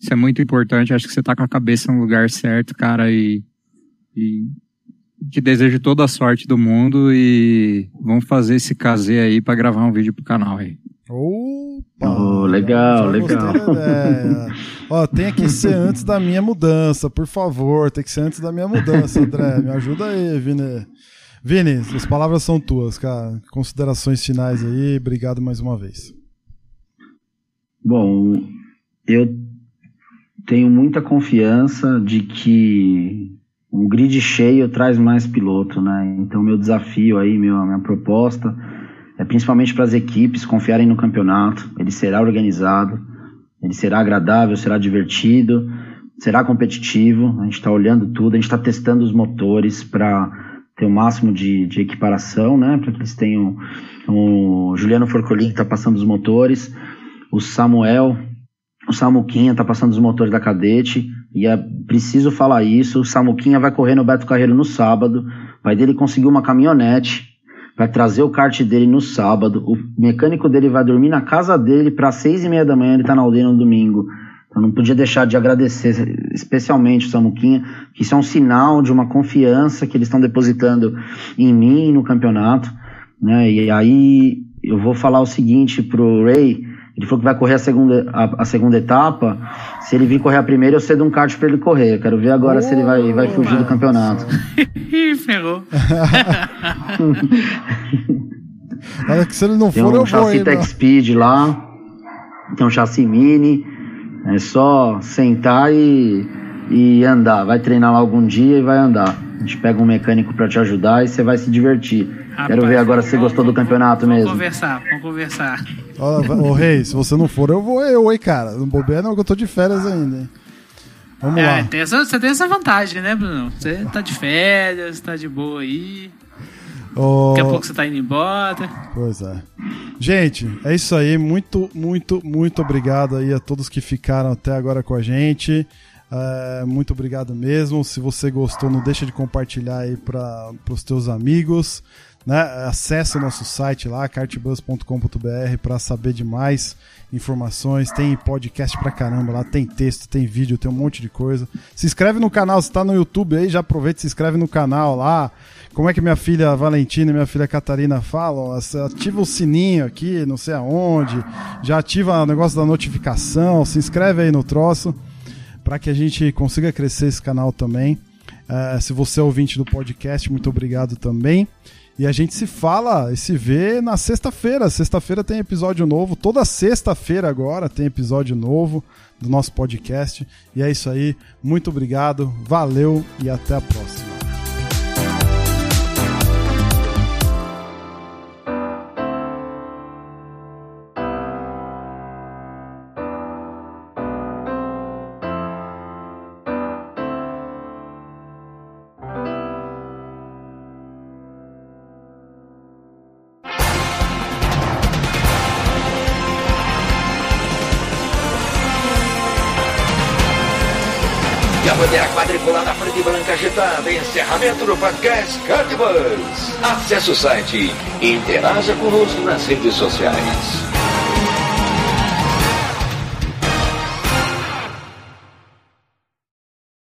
Isso é muito importante. Acho que você está com a cabeça no lugar certo, cara. E, e te desejo toda a sorte do mundo e vamos fazer esse casê aí para gravar um vídeo pro canal aí. Opa! Oh, legal, legal. Ó, tem que ser antes da minha mudança, por favor. Tem que ser antes da minha mudança, André. Me ajuda aí, Vini. Vini, as palavras são tuas, cara. Considerações finais aí. Obrigado mais uma vez. Bom, eu tenho muita confiança de que um grid cheio traz mais piloto, né? Então meu desafio aí, meu, minha proposta é principalmente para as equipes confiarem no campeonato. Ele será organizado, ele será agradável, será divertido será competitivo. A gente está olhando tudo, a gente está testando os motores para ter o máximo de, de equiparação, né? Para que eles tenham o Juliano Forcolin que está passando os motores, o Samuel, o Samuquinha está passando os motores da Cadete e é preciso falar isso. O Samuquinha vai correr no Beto Carreiro no sábado. O pai dele conseguiu uma caminhonete vai trazer o kart dele no sábado. O mecânico dele vai dormir na casa dele para seis e meia da manhã. Ele está na aldeia no domingo. Eu não podia deixar de agradecer, especialmente o Samuquinha, que isso é um sinal de uma confiança que eles estão depositando em mim no campeonato. Né? E aí eu vou falar o seguinte pro Ray, ele falou que vai correr a segunda, a, a segunda etapa. Se ele vir correr a primeira, eu cedo um kart para ele correr. Eu quero ver agora oh, se ele vai, vai fugir do campeonato. Ferrou. Olha que se ele não tem for, um eu chassi vou Tech Speed lá. Tem um chassi mini. É só sentar e, e andar. Vai treinar lá algum dia e vai andar. A gente pega um mecânico para te ajudar e você vai se divertir. Rapaz, Quero ver agora se você gostou do campeonato vamos mesmo. Vamos conversar, vamos conversar. Ô Rei, se você não for, eu vou eu, hein, cara. Não bobear não, que eu tô de férias ainda, hein. Vamos é, lá. Tem essa, você tem essa vantagem, né, Bruno? Você tá de férias, tá de boa aí. Oh... Daqui a pouco você tá indo embora. Pois é. Gente, é isso aí. Muito, muito, muito obrigado aí a todos que ficaram até agora com a gente. É, muito obrigado mesmo. Se você gostou, não deixa de compartilhar aí para os teus amigos. Né? Acesse o nosso site lá, cartbus.com.br, para saber de mais informações. Tem podcast pra caramba lá, tem texto, tem vídeo, tem um monte de coisa. Se inscreve no canal, se tá no YouTube aí, já aproveita e se inscreve no canal lá. Como é que minha filha Valentina e minha filha Catarina falam? Ativa o sininho aqui, não sei aonde. Já ativa o negócio da notificação. Se inscreve aí no troço para que a gente consiga crescer esse canal também. Uh, se você é ouvinte do podcast, muito obrigado também. E a gente se fala e se vê na sexta-feira. Sexta-feira tem episódio novo. Toda sexta-feira agora tem episódio novo do nosso podcast. E é isso aí. Muito obrigado, valeu e até a próxima. Do podcast Cardbus. Acesse o site e interaja conosco nas redes sociais.